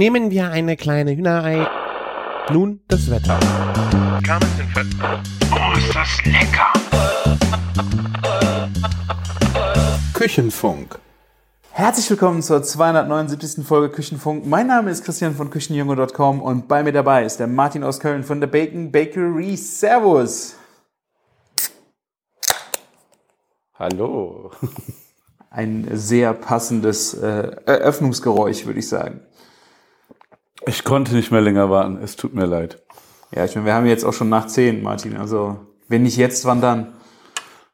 Nehmen wir eine kleine Hühnerei. Nun das Wetter. Oh, ist das lecker! Küchenfunk. Herzlich willkommen zur 279. Folge Küchenfunk. Mein Name ist Christian von Küchenjunge.com und bei mir dabei ist der Martin aus Köln von der Bacon Bakery. Servus! Hallo. Ein sehr passendes äh, Eröffnungsgeräusch, würde ich sagen. Ich konnte nicht mehr länger warten. Es tut mir leid. Ja, ich meine, wir haben jetzt auch schon nach 10, Martin. Also, wenn nicht jetzt, wann dann?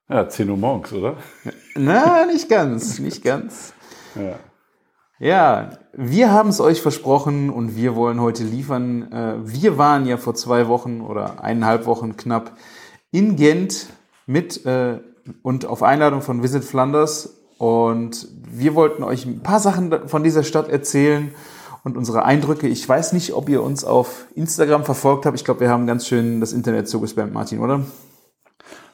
Ja, 10 Uhr morgens, oder? Na, nicht ganz, nicht ganz. Ja. Ja, wir haben es euch versprochen und wir wollen heute liefern. Äh, Wir waren ja vor zwei Wochen oder eineinhalb Wochen knapp in Gent mit äh, und auf Einladung von Visit Flanders und wir wollten euch ein paar Sachen von dieser Stadt erzählen und unsere Eindrücke. Ich weiß nicht, ob ihr uns auf Instagram verfolgt habt. Ich glaube, wir haben ganz schön das Internet zugespammt, Martin, oder?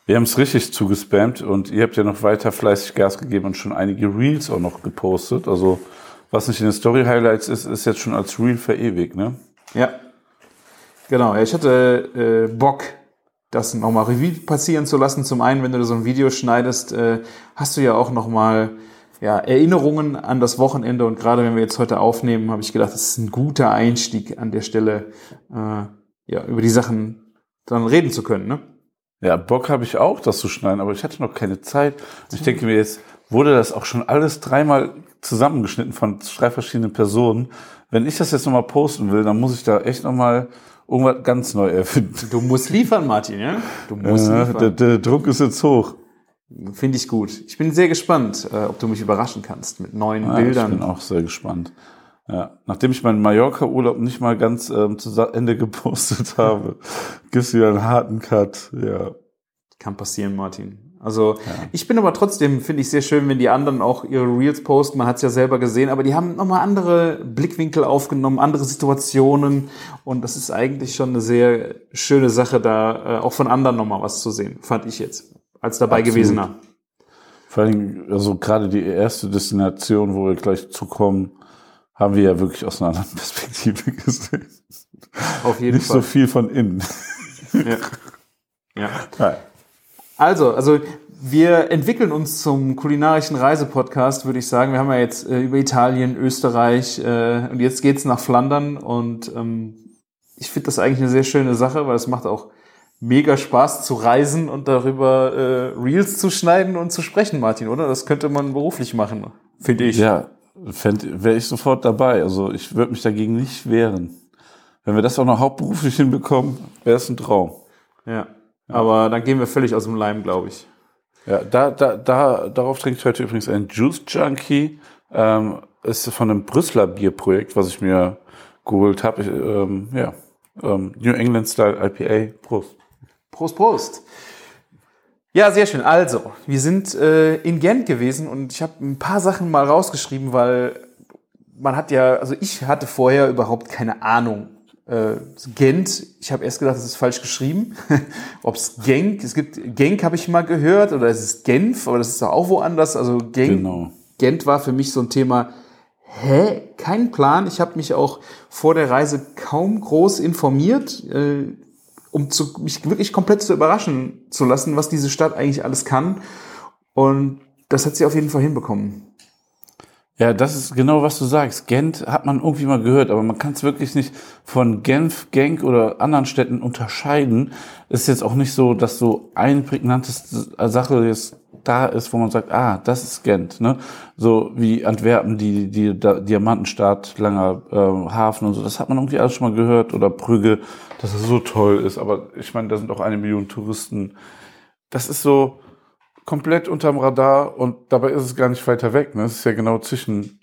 Wir haben es richtig zugespammt und ihr habt ja noch weiter fleißig Gas gegeben und schon einige Reels auch noch gepostet. Also was nicht in den Story Highlights ist, ist jetzt schon als Reel verewigt, ne? Ja. Genau, ich hatte äh, Bock, das nochmal Revue passieren zu lassen. Zum einen, wenn du so ein Video schneidest, äh, hast du ja auch nochmal ja, Erinnerungen an das Wochenende. Und gerade wenn wir jetzt heute aufnehmen, habe ich gedacht, das ist ein guter Einstieg an der Stelle, äh, ja, über die Sachen dann reden zu können. Ne? Ja, Bock habe ich auch, das zu schneiden, aber ich hatte noch keine Zeit. Und ich denke mir jetzt, wurde das auch schon alles dreimal zusammengeschnitten von drei verschiedenen Personen. Wenn ich das jetzt nochmal posten will, dann muss ich da echt nochmal irgendwas ganz neu erfinden. Du musst liefern, Martin, ja? Du musst Ja, der, liefern. der Druck ist jetzt hoch. Finde ich gut. Ich bin sehr gespannt, äh, ob du mich überraschen kannst mit neuen Ja, Ich Bildern. bin auch sehr gespannt. Ja, nachdem ich meinen Mallorca-Urlaub nicht mal ganz ähm, zu Ende gepostet habe, gibt's wieder einen harten Cut. Ja, Kann passieren, Martin. Also ich bin aber trotzdem, finde ich sehr schön, wenn die anderen auch ihre Reels posten. Man hat es ja selber gesehen, aber die haben nochmal andere Blickwinkel aufgenommen, andere Situationen. Und das ist eigentlich schon eine sehr schöne Sache, da äh, auch von anderen nochmal was zu sehen, fand ich jetzt, als dabei Absolut. gewesener. vor allem, also gerade die erste Destination, wo wir gleich zukommen, haben wir ja wirklich aus einer anderen Perspektive gesehen. Auf jeden Nicht so Fall. viel von innen. Ja. ja. Nein. Also, also wir entwickeln uns zum kulinarischen Reisepodcast, würde ich sagen. Wir haben ja jetzt äh, über Italien, Österreich äh, und jetzt geht's nach Flandern und ähm, ich finde das eigentlich eine sehr schöne Sache, weil es macht auch mega Spaß zu reisen und darüber äh, Reels zu schneiden und zu sprechen, Martin, oder? Das könnte man beruflich machen, finde ich. Ja, wäre ich sofort dabei. Also ich würde mich dagegen nicht wehren. Wenn wir das auch noch hauptberuflich hinbekommen, wäre es ein Traum. ja. Aber dann gehen wir völlig aus dem Leim, glaube ich. Ja, da, da, da, darauf trinke ich heute übrigens ein Juice Junkie. Ähm, ist von einem Brüsseler Bierprojekt, was ich mir geholt habe. Ähm, ja, ähm, New England Style IPA. Prost. Prost, Prost. Ja, sehr schön. Also, wir sind äh, in Gent gewesen und ich habe ein paar Sachen mal rausgeschrieben, weil man hat ja, also ich hatte vorher überhaupt keine Ahnung. Äh, Gent, ich habe erst gedacht, das ist falsch geschrieben. Ob es Genk, es gibt Genk habe ich mal gehört oder es ist Genf, aber das ist doch auch woanders. Also Genk, Genau. Gent war für mich so ein Thema, hä, kein Plan. Ich habe mich auch vor der Reise kaum groß informiert, äh, um zu, mich wirklich komplett zu überraschen zu lassen, was diese Stadt eigentlich alles kann. Und das hat sie auf jeden Fall hinbekommen. Ja, das ist genau, was du sagst. Gent hat man irgendwie mal gehört, aber man kann es wirklich nicht von Genf, Genk oder anderen Städten unterscheiden. Es ist jetzt auch nicht so, dass so ein prägnantes Sache jetzt da ist, wo man sagt, ah, das ist Gent, ne? So wie Antwerpen, die, die, die Diamantenstadt, langer äh, Hafen und so, das hat man irgendwie alles schon mal gehört. Oder Brügge, dass es so toll ist. Aber ich meine, da sind auch eine Million Touristen. Das ist so, komplett unterm Radar und dabei ist es gar nicht weiter weg. Ne? Es ist ja genau zwischen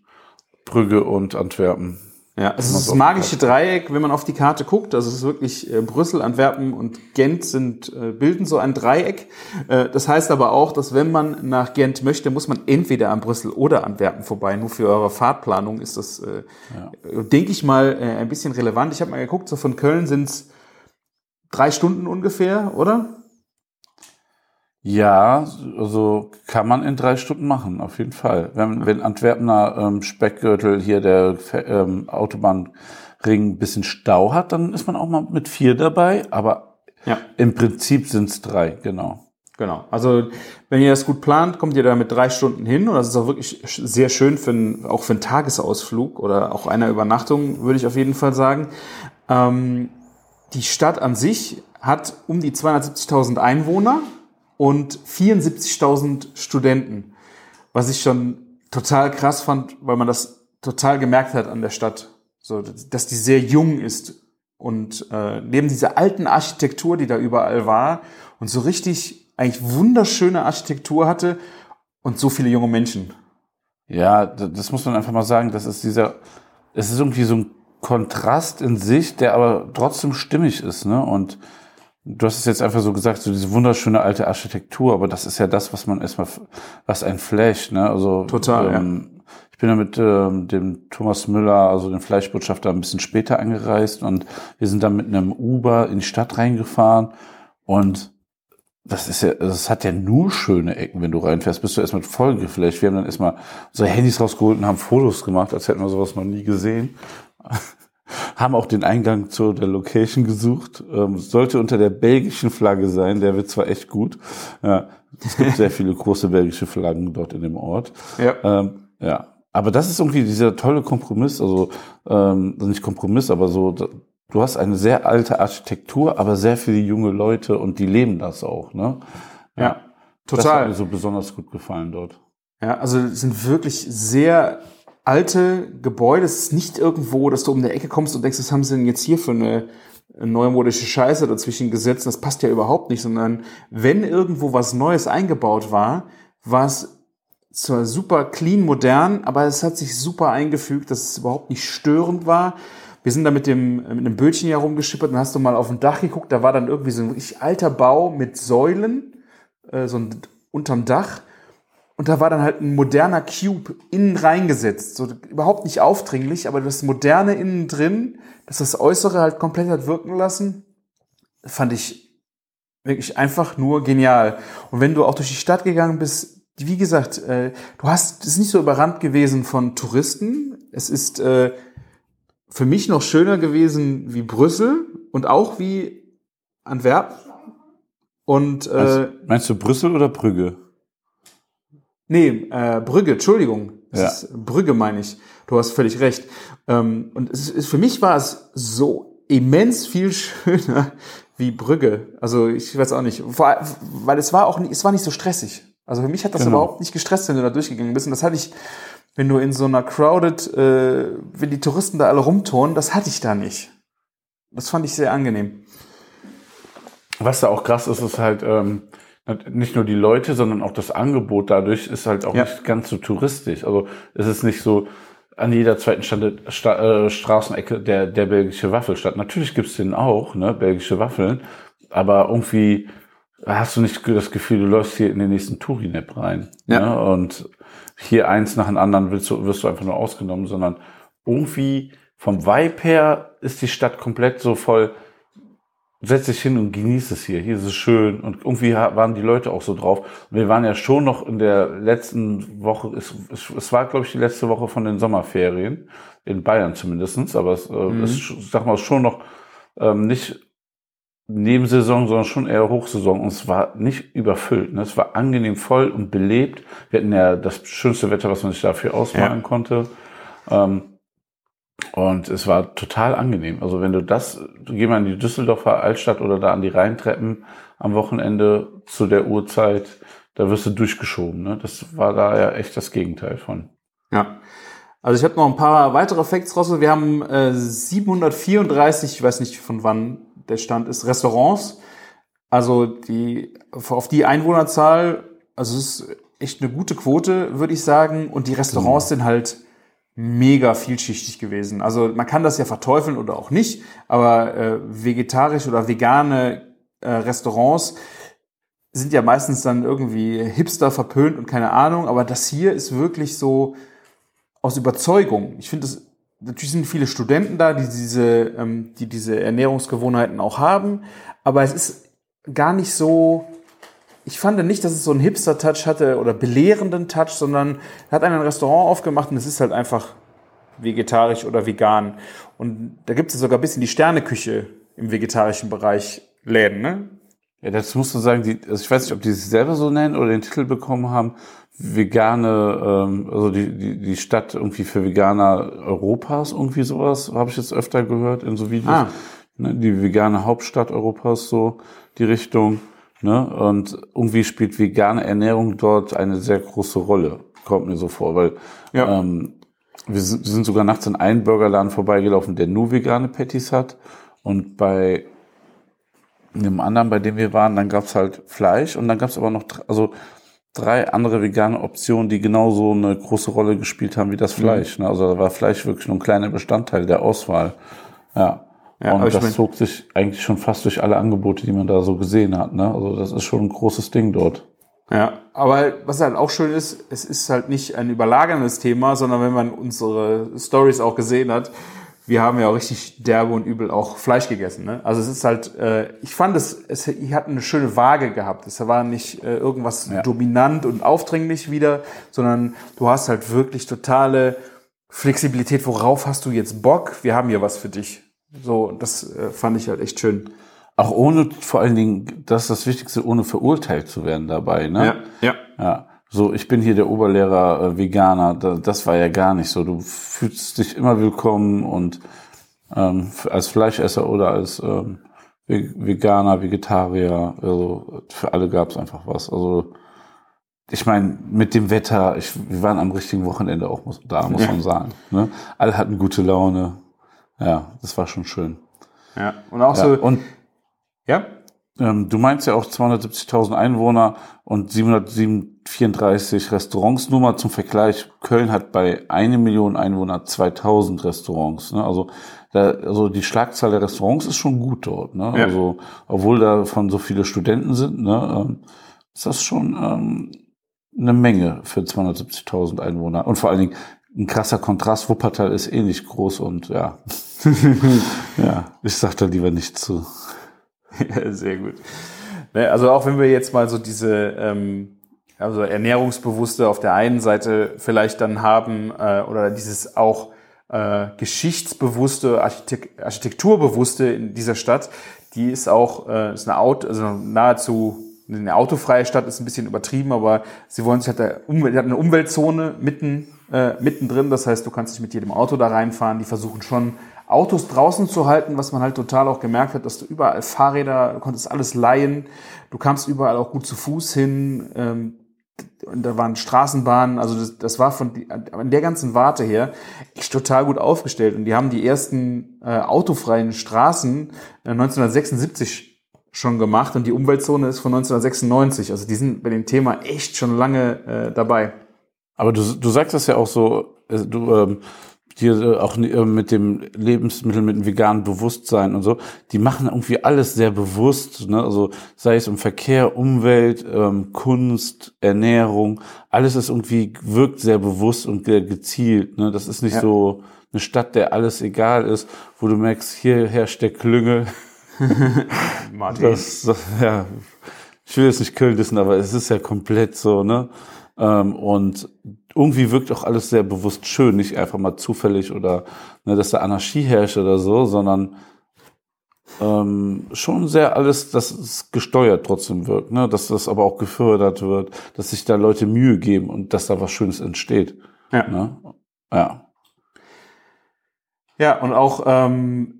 Brügge und Antwerpen. Ja, es ist das magische Dreieck, wenn man auf die Karte guckt. Also es ist wirklich äh, Brüssel, Antwerpen und Gent sind äh, bilden so ein Dreieck. Äh, das heißt aber auch, dass wenn man nach Gent möchte, muss man entweder an Brüssel oder Antwerpen vorbei. Nur für eure Fahrtplanung ist das, äh, denke ich mal, äh, ein bisschen relevant. Ich habe mal geguckt, so von Köln sind es drei Stunden ungefähr, oder? Ja, also kann man in drei Stunden machen, auf jeden Fall. Wenn, wenn Antwerpener ähm, Speckgürtel hier der ähm, Autobahnring ein bisschen Stau hat, dann ist man auch mal mit vier dabei. Aber Ja. im Prinzip sind es drei, genau. Genau. Also wenn ihr das gut plant, kommt ihr da mit drei Stunden hin und das ist auch wirklich sehr schön für einen, auch für einen Tagesausflug oder auch einer Übernachtung, würde ich auf jeden Fall sagen. Ähm, die Stadt an sich hat um die 270.000 Einwohner und 74.000 Studenten, was ich schon total krass fand, weil man das total gemerkt hat an der Stadt, so dass die sehr jung ist und äh, neben dieser alten Architektur, die da überall war und so richtig eigentlich wunderschöne Architektur hatte und so viele junge Menschen. Ja, das muss man einfach mal sagen. Das ist dieser, es ist irgendwie so ein Kontrast in sich, der aber trotzdem stimmig ist, ne? Und du hast es jetzt einfach so gesagt, so diese wunderschöne alte Architektur, aber das ist ja das, was man erstmal, was ein Flash, ne? Also Total, ähm, Ich bin ja mit ähm, dem Thomas Müller, also dem Fleischbotschafter, ein bisschen später angereist und wir sind dann mit einem Uber in die Stadt reingefahren und das ist ja, das hat ja nur schöne Ecken, wenn du reinfährst, bist du erstmal voll geflasht. Wir haben dann erstmal unsere Handys rausgeholt und haben Fotos gemacht, als hätten wir sowas noch nie gesehen. Haben auch den Eingang zu der Location gesucht. Ähm, sollte unter der belgischen Flagge sein, der wird zwar echt gut. Ja, es gibt sehr viele große belgische Flaggen dort in dem Ort. Ja. Ähm, ja. Aber das ist irgendwie dieser tolle Kompromiss, also ähm, nicht Kompromiss, aber so, du hast eine sehr alte Architektur, aber sehr viele junge Leute und die leben das auch, ne? Ja, Das hat total. mir so besonders gut gefallen dort. Ja, also sind wirklich sehr alte Gebäude. Es ist nicht irgendwo, dass du um die Ecke kommst und denkst, was haben sie denn jetzt hier für eine neumodische Scheiße dazwischen gesetzt? Das passt ja überhaupt nicht, sondern wenn irgendwo was Neues eingebaut war, war es zwar super clean, modern, aber es hat sich super eingefügt, dass es überhaupt nicht störend war. Wir sind da mit dem mit einem Bötchen hier rumgeschippert und hast du mal auf dem Dach geguckt, da war dann irgendwie so ein richtig alter Bau mit Säulen, äh, so ein unterm Dach. Und da war dann halt ein moderner Cube innen reingesetzt. So überhaupt nicht aufdringlich, aber das Moderne innen drin, dass das Äußere halt komplett hat wirken lassen, fand ich wirklich einfach nur genial. Und wenn du auch durch die Stadt gegangen bist, wie gesagt, äh, du hast, es ist nicht so überrannt gewesen von Touristen. Es ist äh, für mich noch schöner gewesen wie Brüssel und auch wie Antwerpen. Und Meinst, äh, meinst du Brüssel oder Brügge? Nee, äh, Brügge, Entschuldigung. Ja. ist Brügge meine ich. Du hast völlig recht. Ähm, und es ist, für mich war es so immens viel schöner wie Brügge. Also ich weiß auch nicht, Vor- weil es war auch nicht, es war nicht so stressig. Also für mich hat das Genau. überhaupt nicht gestresst, wenn du da durchgegangen bist. Und das hatte ich, wenn du in so einer crowded, äh, wenn die Touristen da alle rumturnen, das hatte ich da nicht. Das fand ich sehr angenehm. Was da auch krass ist, ist halt ähm, nicht nur die Leute, sondern auch das Angebot dadurch ist halt auch Ja. nicht ganz so touristisch. Also es ist nicht so an jeder zweiten Stand, Sta, äh, Straßenecke der, der belgische Waffelstadt. Natürlich gibt's den auch, ne, belgische Waffeln, aber irgendwie hast du nicht das Gefühl, du läufst hier in den nächsten Tourinap rein. Ja. Ne? Und hier eins nach dem anderen willst du, wirst du einfach nur ausgenommen, sondern irgendwie vom Vibe her ist die Stadt komplett so voll, setz dich hin und genieß es hier. Hier ist es schön. Und irgendwie waren die Leute auch so drauf. Wir waren ja schon noch in der letzten Woche, es, es, es war, glaube ich, die letzte Woche von den Sommerferien, in Bayern zumindestens aber es äh, ist, sch- sag mal, schon noch ähm, nicht Nebensaison, sondern schon eher Hochsaison. Und es war nicht überfüllt. Ne? Es war angenehm voll und belebt. Wir hatten ja das schönste Wetter, was man sich dafür ausmalen Ja. konnte. Ähm, und es war total angenehm. Also wenn du das, du geh mal in die Düsseldorfer Altstadt oder da an die Rheintreppen am Wochenende zu der Uhrzeit, da wirst du durchgeschoben. Ne? Das war da ja echt das Gegenteil von. Ja. Also ich habe noch ein paar weitere Facts raus. Wir haben äh, 734, ich weiß nicht von wann der Stand ist, Restaurants. Also die auf die Einwohnerzahl, also es ist echt eine gute Quote, würde ich sagen. Und die Restaurants sind halt mega vielschichtig gewesen. Also man kann das ja verteufeln oder auch nicht, aber äh, vegetarisch oder vegane äh, Restaurants sind ja meistens dann irgendwie hipster verpönt und keine Ahnung, aber das hier ist wirklich so aus Überzeugung. Ich finde es natürlich sind viele Studenten da, die diese ähm, die diese Ernährungsgewohnheiten auch haben, aber es ist gar nicht so ich fand nicht, dass es so einen Hipster-Touch hatte oder belehrenden Touch, sondern er hat ein Restaurant aufgemacht und es ist halt einfach vegetarisch oder vegan. Und da gibt es sogar ein bisschen die Sterneküche im vegetarischen Bereich Läden, ne? Ja, dazu musst du sagen, die, also ich weiß nicht, ob die sich selber so nennen oder den Titel bekommen haben, vegane, ähm, also die, die, die Stadt irgendwie für Veganer Europas, irgendwie sowas, habe ich jetzt öfter gehört in so Videos. Ah. Ne, die vegane Hauptstadt Europas, so die Richtung. Ne? Und irgendwie spielt vegane Ernährung dort eine sehr große Rolle, kommt mir so vor, weil Ja. ähm, wir sind, wir sind sogar nachts in einen Burgerladen vorbeigelaufen, der nur vegane Patties hat. Und bei einem anderen, bei dem wir waren, dann gab's halt Fleisch und dann gab's aber noch also drei andere vegane Optionen, die genauso eine große Rolle gespielt haben wie das Mhm. Fleisch. Ne? Also da war Fleisch wirklich nur ein kleiner Bestandteil der Auswahl. Ja. Ja, und das zog sich eigentlich schon fast durch alle Angebote, die man da so gesehen hat. Ne? Also das ist schon ein großes Ding dort. Ja, aber was halt auch schön ist, es ist halt nicht ein überlagerndes Thema, sondern wenn man unsere Stories auch gesehen hat, wir haben ja auch richtig derbe und übel auch Fleisch gegessen. Ne? Also es ist halt, äh, ich fand es, es hatte eine schöne Waage gehabt. Es war nicht äh, irgendwas Ja. dominant und aufdringlich wieder, sondern du hast halt wirklich totale Flexibilität. Worauf hast du jetzt Bock? Wir haben hier was für dich. So, das äh, fand ich halt echt schön. Auch ohne, vor allen Dingen, das ist das Wichtigste, ohne verurteilt zu werden dabei. Ne? ja. Ja, so ich bin hier der Oberlehrer äh, Veganer, da, das war ja gar nicht so. Du fühlst dich immer willkommen und ähm, als Fleischesser oder als ähm, Ve- Veganer, Vegetarier, also für alle gab es einfach was. Also ich meine, mit dem Wetter, ich, wir waren am richtigen Wochenende auch muss, da, muss Ja. man sagen. Ne? Alle hatten gute Laune. Ja, das war schon schön. ja. Und auch Ja, so, und ja, ähm, du meinst ja auch 270.000 Einwohner und 734 Restaurants. Nur mal zum Vergleich, Köln hat bei eine Million Einwohner 2000 Restaurants. Ne? Also, da, also die Schlagzahl der Restaurants ist schon gut dort. Ne? Ja. Also, obwohl davon so viele Studenten sind, ne, ähm, ist das schon ähm, eine Menge für 270.000 Einwohner. Und vor allen Dingen ein krasser Kontrast. Wuppertal ist ähnlich groß und ja. ja, ich sag da lieber nicht zu. Ja, sehr gut. Ne, Also auch wenn wir jetzt mal so diese ähm, also Ernährungsbewusste auf der einen Seite vielleicht dann haben äh, oder dieses auch äh, geschichtsbewusste, Architek Architekturbewusste in dieser Stadt, die ist auch äh, ist eine Auto, also nahezu eine autofreie Stadt ist ein bisschen übertrieben, aber sie wollen sich hat, der Umwelt, hat eine Umweltzone mitten äh, mittendrin. Das heißt, du kannst nicht mit jedem Auto da reinfahren. Die versuchen schon Autos draußen zu halten, was man halt total auch gemerkt hat, dass du überall Fahrräder, du konntest alles leihen, du kamst überall auch gut zu Fuß hin. Ähm, und da waren Straßenbahnen, also das, das war von an der ganzen Warte her echt total gut aufgestellt. Und die haben die ersten äh, autofreien Straßen äh, 1976 schon gemacht und die Umweltzone ist von 1996. Also die sind bei dem Thema echt schon lange äh, dabei. Aber du, du sagst das ja auch so, äh, du ähm, hier äh, auch äh, mit dem Lebensmittel, mit dem veganen Bewusstsein und so, die machen irgendwie alles sehr bewusst, ne? Also sei es um Verkehr, Umwelt, ähm, Kunst, Ernährung, alles ist irgendwie, wirkt sehr bewusst und ge gezielt. Ne? Das ist nicht Ja. so eine Stadt, der alles egal ist, wo du merkst, hier herrscht der Klüngel. Martin. Das, das, ja, ich will jetzt nicht Köln wissen, aber es ist ja komplett so, ne? Ähm, und irgendwie wirkt auch alles sehr bewusst schön, nicht einfach mal zufällig oder ne, dass da Anarchie herrscht oder so, sondern ähm, schon sehr alles, dass es gesteuert trotzdem wirkt, ne? dass das aber auch gefördert wird, dass sich da Leute Mühe geben und dass da was Schönes entsteht. Ja. Ne? Ja. Ja, und auch, ähm,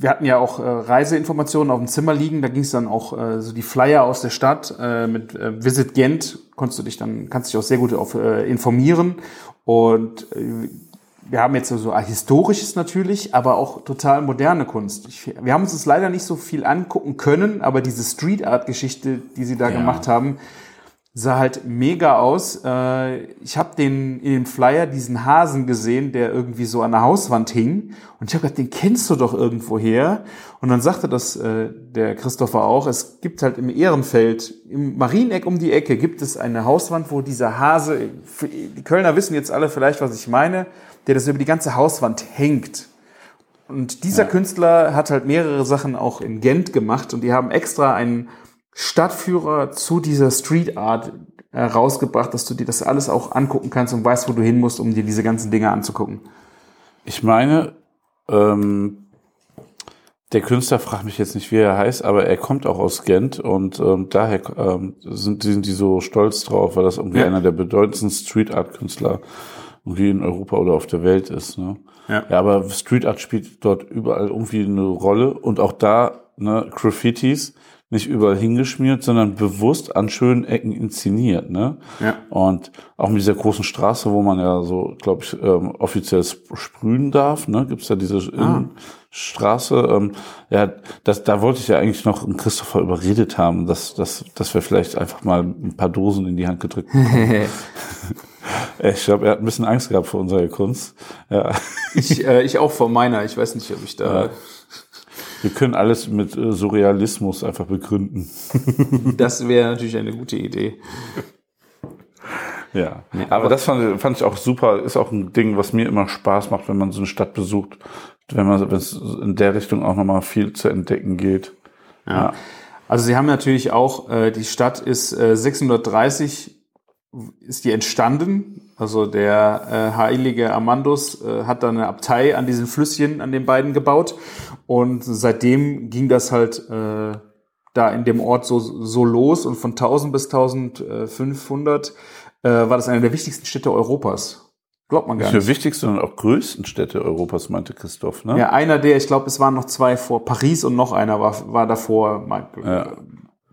wir hatten ja auch äh, Reiseinformationen auf dem Zimmer liegen, da ging es dann auch äh, so die Flyer aus der Stadt äh, mit äh, Visit Gent, konntest du dich dann, kannst dich auch sehr gut auf, äh, informieren. Und äh, wir haben jetzt so, so historisches natürlich, aber auch total moderne Kunst. Ich, wir haben uns das leider nicht so viel angucken können, aber diese Street Art Geschichte, die sie da Ja. gemacht haben, sah halt mega aus. Äh, ich habe den in dem Flyer diesen Hasen gesehen, der irgendwie so an der Hauswand hing. Und ich habe gedacht, den kennst du doch irgendwo her. Und dann sagte das äh, der Christopher auch, es gibt halt im Ehrenfeld, im Marieneck um die Ecke, gibt es eine Hauswand, wo dieser Hase, die Kölner wissen jetzt alle vielleicht, was ich meine, der das über die ganze Hauswand hängt. Und dieser Künstler hat halt mehrere Sachen auch in Gent gemacht und die haben extra einen Stadtführer zu dieser Street Art äh, rausgebracht, dass du dir das alles auch angucken kannst und weißt, wo du hin musst, um dir diese ganzen Dinge anzugucken? Ich meine, ähm, der Künstler fragt mich jetzt nicht, wie er heißt, aber er kommt auch aus Gent und ähm, daher ähm, sind, sind die so stolz drauf, weil das irgendwie Ja. einer der bedeutendsten Street Art Künstler irgendwie in Europa oder auf der Welt ist. Ne? Ja. ja, aber Street Art spielt dort überall irgendwie eine Rolle und auch da ne, Graffitis nicht überall hingeschmiert, sondern bewusst an schönen Ecken inszeniert. Ne? Ja. Und auch mit dieser großen Straße, wo man ja so, glaube ich, ähm, offiziell sp- sprühen darf, ne? Gibt es ja diese Ah. Straße. Ähm, ja, das, da wollte ich ja eigentlich noch einen Christopher überredet haben, dass, dass, dass wir vielleicht einfach mal ein paar Dosen in die Hand gedrückt bekommen. ich glaube, er hat ein bisschen Angst gehabt vor unserer Kunst. Ja. Ich, äh, ich auch vor meiner. Ich weiß nicht, ob ich da. Ja. Wir können alles mit äh, Surrealismus einfach begründen. Das wäre natürlich eine gute Idee. Ja, aber das fand, fand ich auch super. Ist auch ein Ding, was mir immer Spaß macht, wenn man so eine Stadt besucht, wenn man, wenn es in der Richtung auch nochmal viel zu entdecken geht. Ja. Also sie haben natürlich auch, äh, die Stadt ist äh, 630 ist die entstanden. Also der äh, heilige Amandus äh, hat da eine Abtei an diesen Flüsschen, an den beiden gebaut. Und seitdem ging das halt äh, da in dem Ort so, so los. Und von 1000 bis 1500 äh, war das eine der wichtigsten Städte Europas. Glaubt man gar Nicht nicht. nur wichtigste, sondern auch größten Städte Europas, meinte Christoph, ne? Ja, einer der, ich glaube, es waren noch zwei vor Paris und noch einer war, war davor, mein, Ja.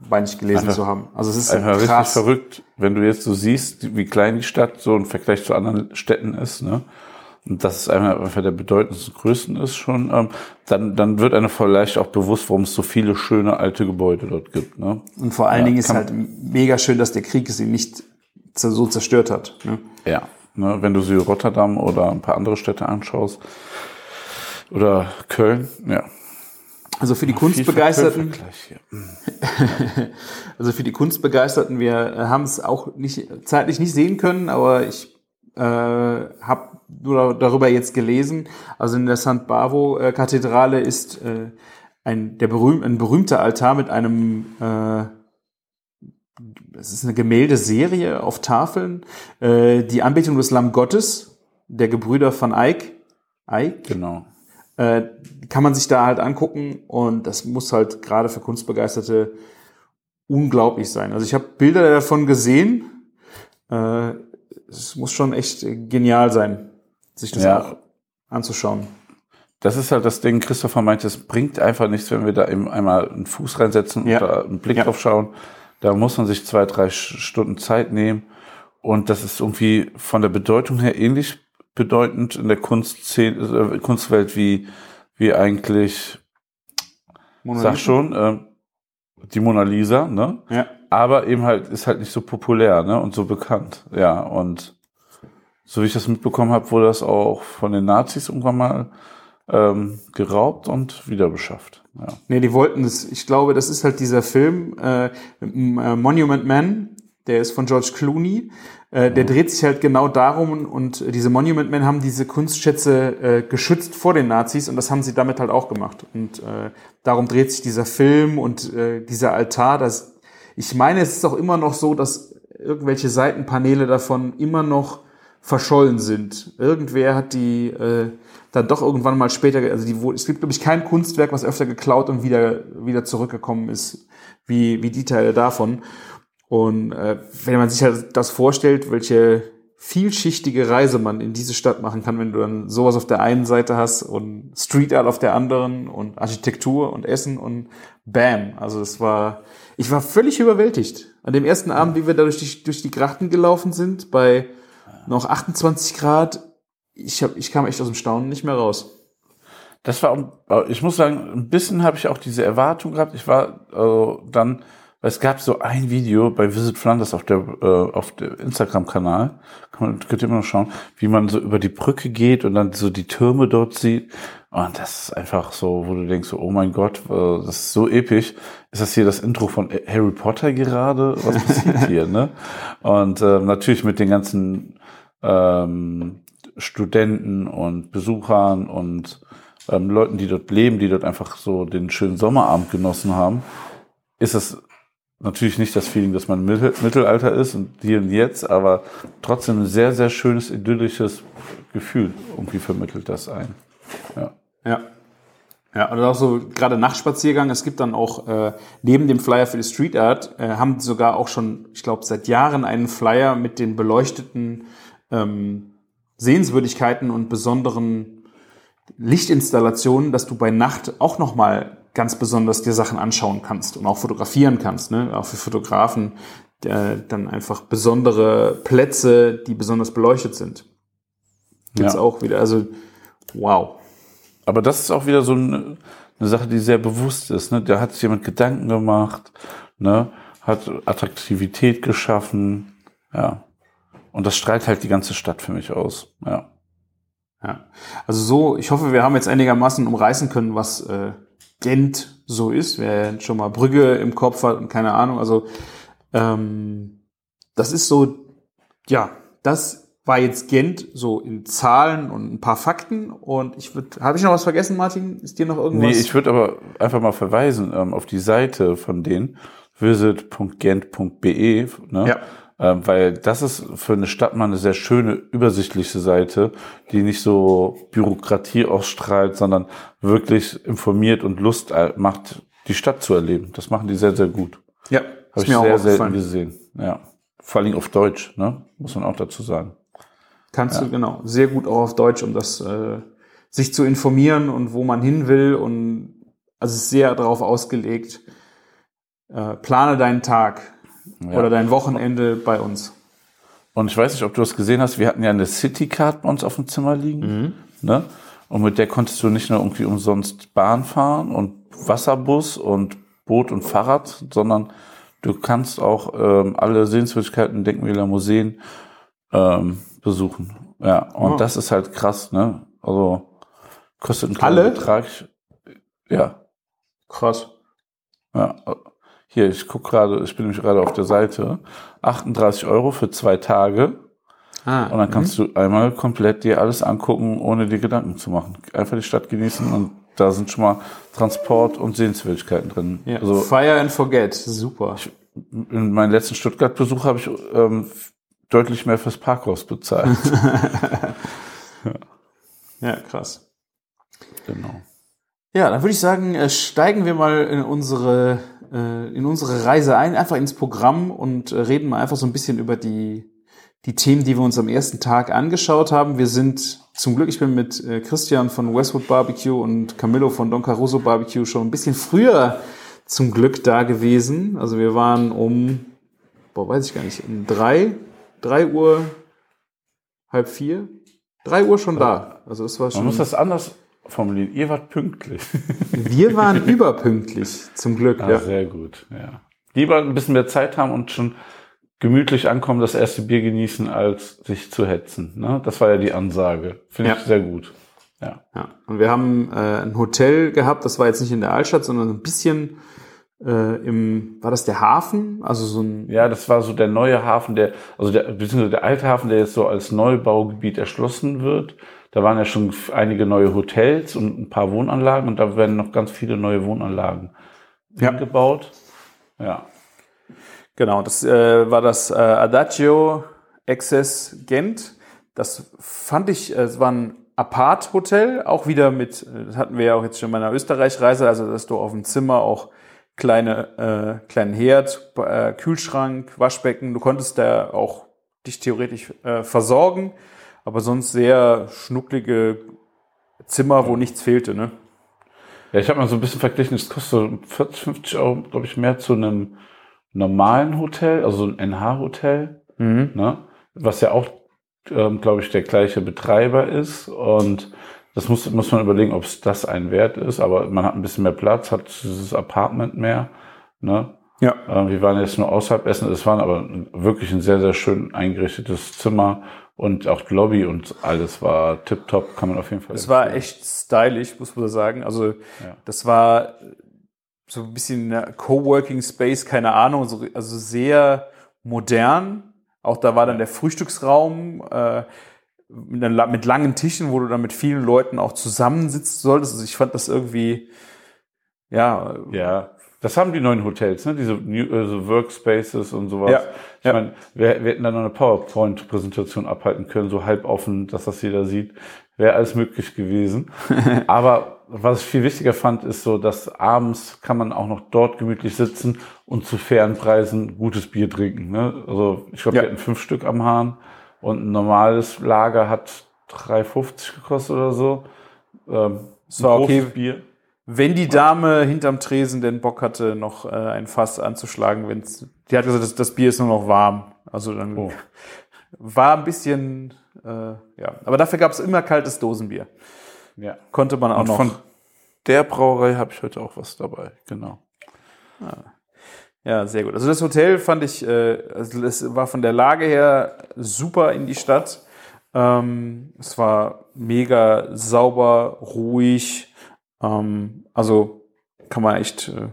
meine ich gelesen Einfach- zu haben. Also es ist Einfach krass. richtig verrückt, wenn du jetzt so siehst, wie klein die Stadt so im Vergleich zu anderen Städten ist, ne? Und dass es einfach der bedeutendsten größten ist schon, ähm, dann, dann wird einem vielleicht auch bewusst, warum es so viele schöne alte Gebäude dort gibt, ne? Und vor allen Ja, Dingen ist halt mega schön, dass der Krieg sie nicht so zerstört hat. Ne? Ja, ne, wenn du sie Rotterdam oder ein paar andere Städte anschaust oder Köln, ja. Also für die Viel Kunstbegeisterten, hier. also für die Kunstbegeisterten, wir äh, haben es auch nicht zeitlich nicht sehen können, aber ich äh, habe nur darüber jetzt gelesen. Also in der St. Bavo äh, Kathedrale ist äh, ein der berühm, ein berühmter Altar mit einem äh, es ist eine Gemäldeserie auf Tafeln, äh, die Anbetung des Lamm Gottes, der Gebrüder von Eik. Eik? Genau. äh, kann man sich da halt angucken und das muss halt gerade für Kunstbegeisterte unglaublich sein. Also ich habe Bilder davon gesehen. Äh, es muss schon echt genial sein, sich das Ja. auch anzuschauen. Das ist halt das Ding, Christopher meinte, es bringt einfach nichts, wenn wir da eben einmal einen Fuß reinsetzen Ja. da einen Blick Ja. drauf schauen. Da muss man sich zwei, drei Stunden Zeit nehmen. Und das ist irgendwie von der Bedeutung her ähnlich bedeutend in der Kunstszene, äh, Kunstwelt wie, wie eigentlich, Mona sag schon, äh, die Mona Lisa, ne? Ja. Aber eben halt ist halt nicht so populär ne und so bekannt ja und so wie ich das mitbekommen habe wurde das auch von den Nazis irgendwann mal ähm, geraubt und wieder beschafft ja Nee, die wollten es. Ich glaube, das ist halt dieser Film äh, äh, Monument Man, der ist von George Clooney. Äh, der dreht sich halt genau darum und diese Monument Men haben diese Kunstschätze äh, geschützt vor den Nazis und das haben sie damit halt auch gemacht. Und äh, darum dreht sich dieser Film und äh, dieser Altar. Das, ich meine, es ist auch immer noch so, dass irgendwelche Seitenpaneele davon immer noch verschollen sind. Irgendwer hat die äh, dann doch irgendwann mal später, also die, es gibt, glaube ich, kein Kunstwerk, was öfter geklaut und wieder, wieder zurückgekommen ist, wie, wie die Teile davon. Und äh, wenn man sich halt das vorstellt, welche vielschichtige Reise man in diese Stadt machen kann, wenn du dann sowas auf der einen Seite hast und Street Art auf der anderen und Architektur und Essen und Bam. Also es war, ich war völlig überwältigt. An dem ersten Abend, wie wir da durch die, durch die Grachten gelaufen sind, bei noch 28 Grad, ich, hab, ich kam echt aus dem Staunen nicht mehr raus. das war ich muss sagen ein bisschen habe ich auch diese Erwartung gehabt ich war äh, dann es gab so ein Video bei Visit Flanders auf der äh, auf der Instagram Kanal kann man könnt ihr immer noch schauen wie man so über die Brücke geht und dann so die Türme dort sieht. Und das ist einfach so wo du denkst so, oh mein Gott äh, das ist so episch. Ist das hier das Intro von Harry Potter gerade? Was passiert hier ne? Und äh, natürlich mit den ganzen ähm, Studenten und Besuchern und ähm, Leuten, die dort leben, die dort einfach so den schönen Sommerabend genossen haben, ist es natürlich nicht das Feeling, dass man Mittel, Mittelalter ist und hier und jetzt, aber trotzdem ein sehr, sehr schönes, idyllisches Gefühl irgendwie vermittelt das ein. Ja. Ja. Ja, und auch so gerade Nachtspaziergang. Es gibt dann auch äh, neben dem Flyer für die Street Art äh, haben die sogar auch schon, ich glaube, seit Jahren einen Flyer mit den beleuchteten ähm, Sehenswürdigkeiten und besonderen Lichtinstallationen, dass du bei Nacht auch noch mal ganz besonders dir Sachen anschauen kannst und auch fotografieren kannst. Ne? Auch für Fotografen äh, dann einfach besondere Plätze, die besonders beleuchtet sind. Gibt's Ja. auch wieder. Also wow. Aber das ist auch wieder so eine, eine Sache, die sehr bewusst ist. Ne? Da hat sich jemand Gedanken gemacht, ne? hat Attraktivität geschaffen, ja. Und das strahlt halt die ganze Stadt für mich aus. Ja. Ja. Also so, ich hoffe, wir haben jetzt einigermaßen umreißen können, was äh, Gent so ist. Wer schon mal Brügge im Kopf hat und keine Ahnung. Also ähm, das ist so, ja, das war jetzt Gent so in Zahlen und ein paar Fakten. Und ich würde, habe ich noch was vergessen, Martin? Ist dir noch irgendwas? Nee, ich würde aber einfach mal verweisen ähm, auf die Seite von denen, visit.gent.be, ne? Ja. Ähm, weil das ist für eine Stadt mal eine sehr schöne, übersichtliche Seite, die nicht so Bürokratie ausstrahlt, sondern wirklich informiert und Lust äh, macht, die Stadt zu erleben. Das machen die sehr, sehr gut. ja, Habe ich mir auch sehr selten gesehen. Ja. Vor allem auf Deutsch, ne? Muss man auch dazu sagen. Kannst du, genau, sehr gut auch auf Deutsch, um das äh, sich zu informieren und wo man hin will. Und also es ist sehr darauf ausgelegt, äh, plane deinen Tag Ja. oder dein Wochenende bei uns. Und ich weiß nicht, ob du das gesehen hast, wir hatten ja eine Citycard bei uns auf dem Zimmer liegen. Ne? Und mit der konntest du nicht nur irgendwie umsonst Bahn fahren und Wasserbus und Boot und Fahrrad, sondern du kannst auch ähm, alle Sehenswürdigkeiten, Denkmäler, Museen ähm, besuchen. Ja, und Oh. das ist halt krass, ne? Also kostet einen kleinen Alle? Betrag. Ja, Krass. ja. Hier, ich guck gerade, ich bin nämlich gerade auf der Seite. 38 Euro für zwei Tage. Ah, Und dann kannst du einmal komplett dir alles angucken, ohne dir Gedanken zu machen. Einfach die Stadt genießen und da sind schon mal Transport und Sehenswürdigkeiten drin. ja. Also Fire and Forget, super. in meinem letzten Stuttgart-Besuch habe ich ähm, deutlich mehr fürs Parkhaus bezahlt. Ja, krass. genau. Ja, dann würde ich sagen, äh, steigen wir mal in unsere, in unsere Reise ein, einfach ins Programm und äh, reden mal einfach so ein bisschen über die, die Themen, die wir uns am ersten Tag angeschaut haben. Wir sind zum Glück, ich bin mit äh, Christian von Westwood Barbecue und Camillo von Don Caruso Barbecue schon ein bisschen früher zum Glück da gewesen. Also wir waren um, boah, weiß ich gar nicht, um drei, drei Uhr, halb vier, drei Uhr schon da. Also es war Man schon. muss das anders formulieren. Ihr wart pünktlich. Wir waren überpünktlich, zum Glück. Ah, Ja. Sehr gut, ja. Lieber ein bisschen mehr Zeit haben und schon gemütlich ankommen, das erste Bier genießen, als sich zu hetzen. Ne? Das war ja die Ansage. Finde Ja. ich sehr gut. Ja. Ja. Und wir haben äh, ein Hotel gehabt, das war jetzt nicht in der Altstadt, sondern ein bisschen äh, im, war das der Hafen? Also so ein, Ja, das war so der neue Hafen, der, also der, beziehungsweise der alte Hafen, der jetzt so als Neubaugebiet erschlossen wird. Da waren ja schon einige neue Hotels und ein paar Wohnanlagen und da werden noch ganz viele neue Wohnanlagen Ja. gebaut. Ja. genau, das äh, war das äh, Adagio Access Gent. Das fand ich, äh, es war ein Apart-Hotel, auch wieder mit, äh, das hatten wir ja auch jetzt schon bei einer Österreich-Reise, also dass du auf dem Zimmer auch kleine, äh, kleinen Herd, äh, Kühlschrank, Waschbecken, du konntest da auch dich theoretisch äh, versorgen, aber sonst sehr schnucklige Zimmer, wo nichts fehlte, ne? Ja, ich habe mal so ein bisschen verglichen, es kostet so 40, 50 Euro, glaube ich, mehr zu einem normalen Hotel, also so ein NH-Hotel, ne? was ja auch, ähm, glaube ich, der gleiche Betreiber ist. Und das muss, muss man überlegen, ob es das ein Wert ist, aber man hat ein bisschen mehr Platz, hat dieses Apartment mehr. Ne? Ja. Ähm, wir waren jetzt nur außerhalb essen, es war aber wirklich ein sehr, sehr schön eingerichtetes Zimmer und auch Lobby und alles war tipptopp, kann man auf jeden Fall Es war echt stylisch, muss man sagen. Also das war so ein bisschen Coworking Space, keine Ahnung, so, also sehr modern. Auch da war dann der Frühstücksraum äh, mit, einer, mit langen Tischen, wo du dann mit vielen Leuten auch zusammensitzen solltest. Also ich fand das irgendwie, ja, Ja, Das haben die neuen Hotels, ne? diese New, also Workspaces und sowas. Ja, Ich ja. meine, wir, wir hätten dann noch eine PowerPoint-Präsentation abhalten können, so halb offen, dass das jeder sieht. Wäre alles möglich gewesen. Aber was ich viel wichtiger fand, ist so, dass abends kann man auch noch dort gemütlich sitzen und zu fairen Preisen gutes Bier trinken. Ne? Also ich glaube, Ja. wir hatten fünf Stück am Hahn und ein normales Lager hat 3,50 gekostet oder so. Ähm, ein okay. Bier. Wenn die Dame hinterm Tresen den Bock hatte, noch äh, ein Fass anzuschlagen, wenn's, die hat gesagt, das, das Bier ist nur noch warm. Also dann Oh. war ein bisschen, äh, ja. Aber dafür gab es immer kaltes Dosenbier. Ja. Konnte man auch Und noch. von der Brauerei habe ich heute auch was dabei. Genau. Ja, sehr gut. Also das Hotel fand ich, äh, also es war von der Lage her super in die Stadt. Ähm, es war mega sauber, ruhig. Ähm, also kann man echt, äh,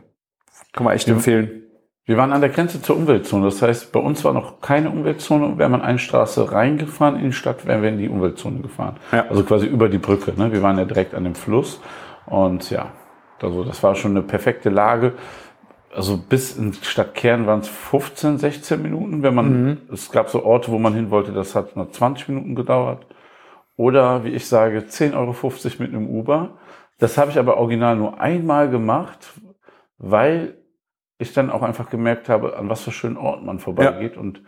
kann man echt Ja. empfehlen. Wir waren an der Grenze zur Umweltzone. Das heißt, bei uns war noch keine Umweltzone. Wäre man eine Straße reingefahren in die Stadt, wären wir in die Umweltzone gefahren. Ja. Also quasi über die Brücke. Ne? Wir waren ja direkt an dem Fluss. Und ja, also das war schon eine perfekte Lage. Also bis in Stadtkern waren es 15, 16 Minuten. Wenn man, es gab so Orte, wo man hin wollte, das hat nur 20 Minuten gedauert. Oder wie ich sage, 10,50 Euro mit einem Uber. Das habe ich aber original nur einmal gemacht, weil ich dann auch einfach gemerkt habe, an was für schönen Orten man vorbeigeht. Und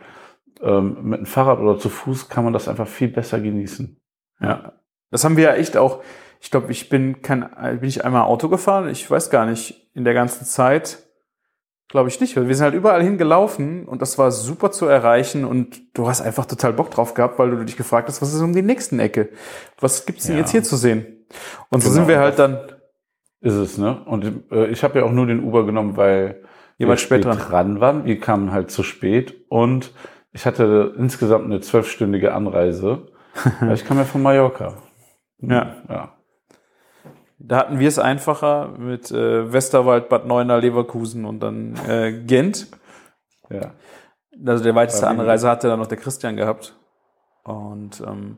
ähm, mit dem Fahrrad oder zu Fuß kann man das einfach viel besser genießen. Ja. Das haben wir ja echt auch. Ich glaube, ich bin kein, bin ich einmal Auto gefahren. Ich weiß gar nicht in der ganzen Zeit. Glaube ich nicht, weil wir sind halt überall hingelaufen und das war super zu erreichen und du hast einfach total Bock drauf gehabt, weil du dich gefragt hast, was ist um die nächsten Ecke? Was gibt's denn Ja. jetzt hier zu sehen? Und so Genau, sind wir halt das- dann Ist es, ne? Und äh, ich habe ja auch nur den Uber genommen, weil wart spät dran. dran waren. Wir kamen halt zu spät und ich hatte insgesamt eine zwölfstündige Anreise. Weil ich kam ja von Mallorca. Ja. ja. Da hatten wir es einfacher mit äh, Westerwald, Bad Neuenahr, Leverkusen und dann äh, Gent. Ja. Also der weiteste War Anreise hatte dann noch der Christian gehabt. Und ähm,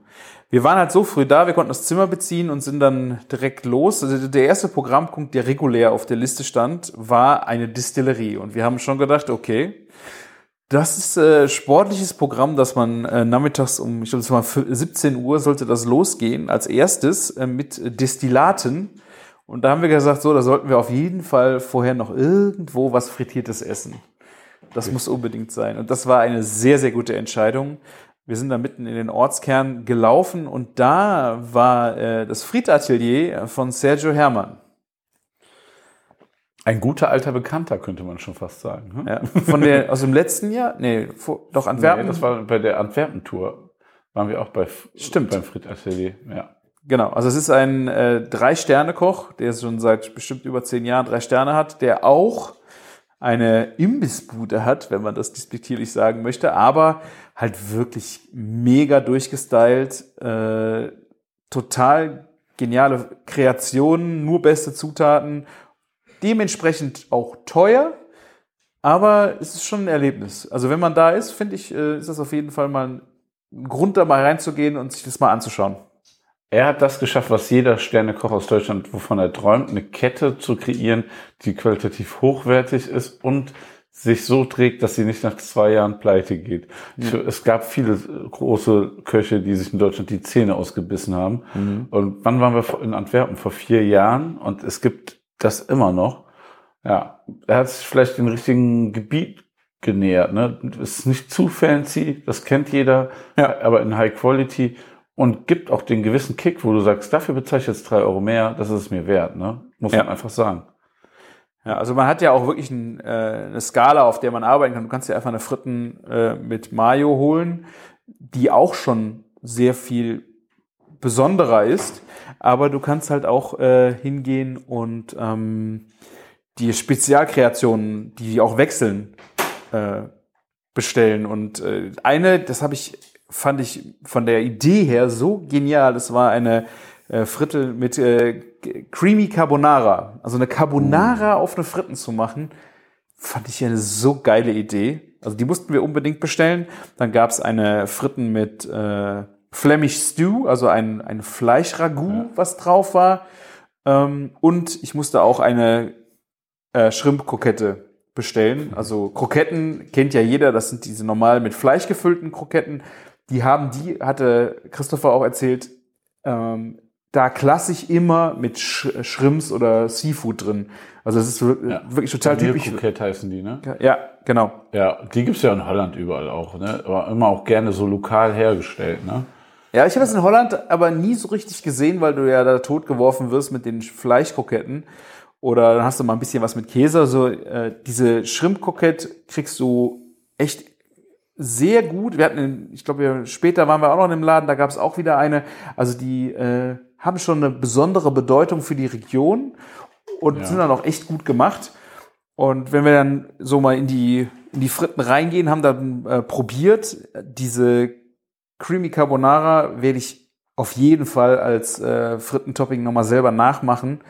wir waren halt so früh da, wir konnten das Zimmer beziehen und sind dann direkt los. Also der erste Programmpunkt, der regulär auf der Liste stand, war eine Distillerie. Und wir haben schon gedacht, okay, das ist äh, sportliches Programm, dass man äh, nachmittags um, ich glaube, es war fü- 17 Uhr, sollte das losgehen, als erstes äh, mit Destillaten. Und da haben wir gesagt, so, da sollten wir auf jeden Fall vorher noch irgendwo was Frittiertes essen. Das muss unbedingt sein. Und das war eine sehr, sehr gute Entscheidung. Wir sind da mitten in den Ortskern gelaufen und da war äh, das Friedatelier von Sergio Hermann. Ein guter alter Bekannter, könnte man schon fast sagen. Ne? Ja, von der, aus dem letzten Jahr? Nee, vor, doch Antwerpen. Nee, das war bei der Antwerpen-Tour. Waren wir auch bei, Stimmt. beim Frit Atelier. Ja. Genau, also es ist ein äh, Drei-Sterne-Koch, der schon seit bestimmt über zehn Jahren drei Sterne hat, der auch eine Imbissbude hat, wenn man das despektierlich sagen möchte, aber halt wirklich mega durchgestylt, äh, total geniale Kreationen, nur beste Zutaten, dementsprechend auch teuer, aber es ist schon ein Erlebnis. Also wenn man da ist, finde ich, äh, ist das auf jeden Fall mal ein Grund, da mal reinzugehen und sich das mal anzuschauen. Er hat das geschafft, was jeder Sternekoch aus Deutschland, wovon er träumt, eine Kette zu kreieren, die qualitativ hochwertig ist und sich so trägt, dass sie nicht nach zwei Jahren pleite geht. Ich, es gab viele große Köche, die sich in Deutschland die Zähne ausgebissen haben. Und wann waren wir in Antwerpen? Vor vier Jahren. Und es gibt das immer noch. Ja, er hat sich vielleicht den richtigen Gebiet genähert. Ne? Ist nicht zu fancy, das kennt jeder, Ja. aber in High Quality und gibt auch den gewissen Kick, wo du sagst, dafür bezahle ich jetzt drei Euro mehr, das ist es mir wert. Ne? Muss Ja. man einfach sagen. Ja, also man hat ja auch wirklich ein, äh, eine Skala, auf der man arbeiten kann. Du kannst dir einfach eine Fritten äh, mit Mayo holen, die auch schon sehr viel besonderer ist, aber du kannst halt auch äh, hingehen und ähm, die Spezialkreationen, die auch wechseln, äh, bestellen. Und äh, eine, das habe ich, fand ich von der Idee her so genial. Das war eine äh, Frittel mit äh, Creamy Carbonara. Also eine Carbonara auf eine Fritten zu machen, fand ich eine so geile Idee. Also die mussten wir unbedingt bestellen. Dann gab es eine Fritten mit äh, Flemish Stew, also ein, ein Fleischragout, was drauf war. Ähm, und ich musste auch eine äh, Shrimp-Krokette bestellen. Also Kroketten kennt ja jeder, das sind diese normal mit Fleisch gefüllten Kroketten. Die haben die, hatte Christopher auch erzählt, ähm, da klassisch immer mit Sch Shrimps oder Seafood drin. Also es ist Ja. wirklich total typisch. Kroket heißen die, ne? Ja, genau. Ja, die gibt's ja in Holland überall auch, ne? Aber immer auch gerne so lokal hergestellt, ne? Ja, ich habe es in Holland aber nie so richtig gesehen, weil du ja da totgeworfen wirst mit den Fleischkroketten. Oder dann hast du mal ein bisschen was mit Käse. Also äh, diese Shrimp-Krokett kriegst du echt sehr gut. Wir hatten, ich glaube, später waren wir auch noch in dem Laden, da gab es auch wieder eine. Also die äh, haben schon eine besondere Bedeutung für die Region und sind dann auch echt gut gemacht. Und wenn wir dann so mal in die, in die Fritten reingehen, haben dann äh, probiert, diese Creamy Carbonara werde ich auf jeden Fall als äh, Frittentopping nochmal selber nachmachen.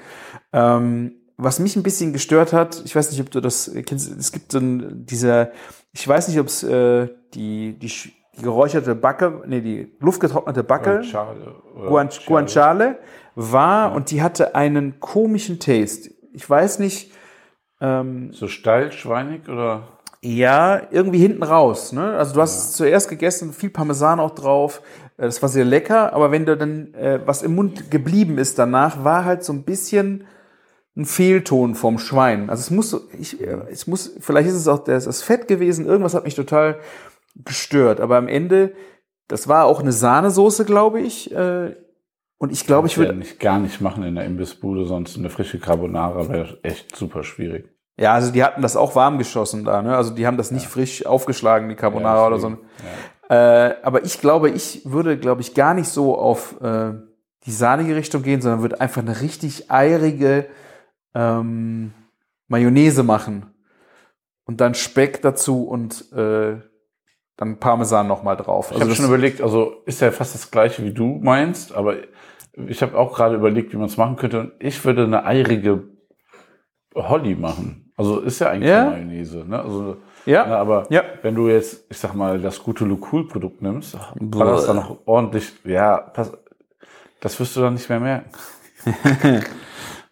Ähm, was mich ein bisschen gestört hat, ich weiß nicht, ob du das kennst, es gibt dann dieser, ich weiß nicht, ob es äh, die, die, die geräucherte Backe, nee, die luftgetrocknete Backe, Schade. oder Guan- Schade. Guanciale war und die hatte einen komischen Taste. Ich weiß nicht, ähm, So steil, schweinig oder? ja, irgendwie hinten raus. Ne? Also du hast es zuerst gegessen, viel Parmesan auch drauf. Äh, Das war sehr lecker, aber wenn du dann äh, was im Mund geblieben ist danach, war halt so ein bisschen ein Fehlton vom Schwein. Also es muss, so- ich, äh, es muss, vielleicht ist es auch das, das Fett gewesen. Irgendwas hat mich total gestört. Aber am Ende, das war auch eine Sahnesoße, glaube ich. Äh, und ich glaube, ich würde würde nicht gar nicht machen in der Imbissbude, sonst eine frische Carbonara wäre echt super schwierig. Ja, also die hatten das auch warm geschossen da, ne? Also die haben das nicht frisch aufgeschlagen, die Carbonara Ja, oder so. Äh, aber ich glaube, ich würde, glaube ich, gar nicht so auf äh, die sahnige Richtung gehen, sondern würde einfach eine richtig eierige ähm, Mayonnaise machen. Und dann Speck dazu und äh, dann Parmesan nochmal drauf. Ich habe das- schon überlegt, also ist ja fast das gleiche, wie du meinst, aber ich habe auch gerade überlegt, wie man es machen könnte. Und ich würde eine eierige Holly machen. Also ist ja eigentlich Ja? eine Mayonnaise. Ne? Also, Ja. na, aber Ja. wenn du jetzt, ich sag mal, das gute Lucul-Produkt nimmst, war das dann noch ordentlich, ja, pass, das wirst du dann nicht mehr merken.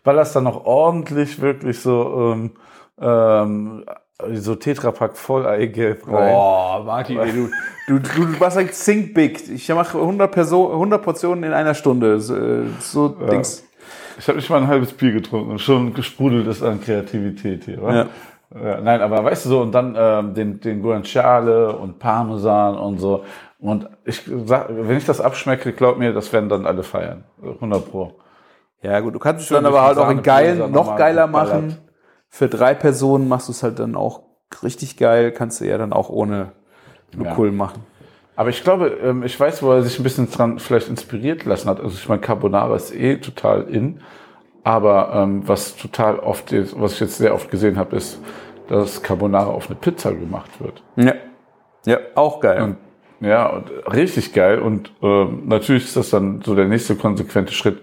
weil das dann noch ordentlich wirklich so, ähm, ähm, so Tetrapack voll Eigelb rein. Oh, Martin, ey, du, du, du, du warst like Think Big. Ich mache 100, Person, 100 Portionen in einer Stunde. So, äh, so Dings. Ich habe nicht mal ein halbes Bier getrunken und schon gesprudelt ist an Kreativität hier. Wa? Ja. Ja, nein, aber weißt du so, und dann ähm, den, den Guanciale und Parmesan und so. Und ich sag, wenn ich das abschmecke, glaub mir, das werden dann alle feiern. 100 Pro. Ja, gut, du kannst es dann aber halt auch in geil, noch geiler machen. Für drei Personen machst du es halt dann auch richtig geil. Kannst du ja dann auch ohne Lucul machen. Aber ich glaube, ähm, ich weiß, wo er sich ein bisschen dran vielleicht inspiriert lassen hat. Also ich meine, Carbonara ist eh total in. Aber ähm, was total oft ist, was ich jetzt sehr oft gesehen habe, ist, dass Carbonara auf eine Pizza gemacht wird. Ja. Ja, auch geil. Und, ja, und richtig geil. Und ähm, natürlich ist das dann so der nächste konsequente Schritt,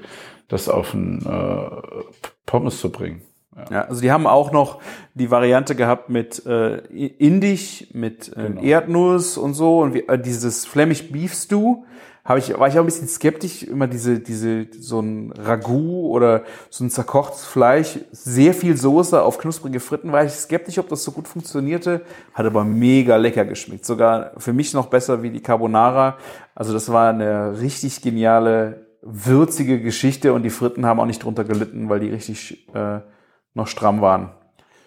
das auf ein äh, Pommes zu bringen. Ja, also die haben auch noch die Variante gehabt mit äh, Indisch, mit äh, Genau. Erdnuss und so und wie, äh, dieses Flemish Beef Stew. Habe ich, war ich auch ein bisschen skeptisch, immer diese, diese, so ein Ragout oder so ein zerkochtes Fleisch, sehr viel Soße auf knusprige Fritten, war ich skeptisch, ob das so gut funktionierte. Hat aber mega lecker geschmeckt. Sogar für mich noch besser wie die Carbonara. Also das war eine richtig geniale, würzige Geschichte und die Fritten haben auch nicht drunter gelitten, weil die richtig äh, noch stramm waren.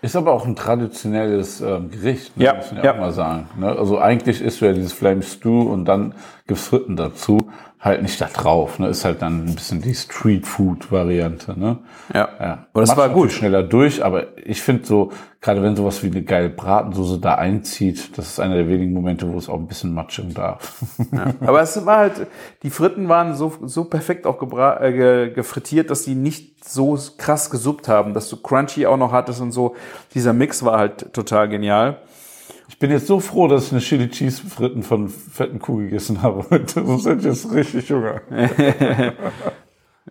Ist aber auch ein traditionelles ähm, Gericht, ne? Ja, muss man ja, ja. auch mal sagen. Ne? Also eigentlich isst du ja dieses Flame Stew und dann gibt's Fritten dazu, halt nicht da drauf. Ne? Ist halt dann ein bisschen die Street Food Variante. Ne? Ja. Ja. Aber das Macht war gut. schneller durch, aber ich finde so, gerade wenn sowas wie eine geile Bratensoße da einzieht, das ist einer der wenigen Momente, wo es auch ein bisschen matschen darf. Aber es war halt, die Fritten waren so, so perfekt auch äh, ge gefrittiert, dass die nicht so krass gesuppt haben, dass du Crunchy auch noch hattest und so. Dieser Mix war halt total genial. Ich bin jetzt so froh, dass ich eine Chili Cheese Fritten von fetten Kuh gegessen habe. Das sind jetzt richtig Hunger.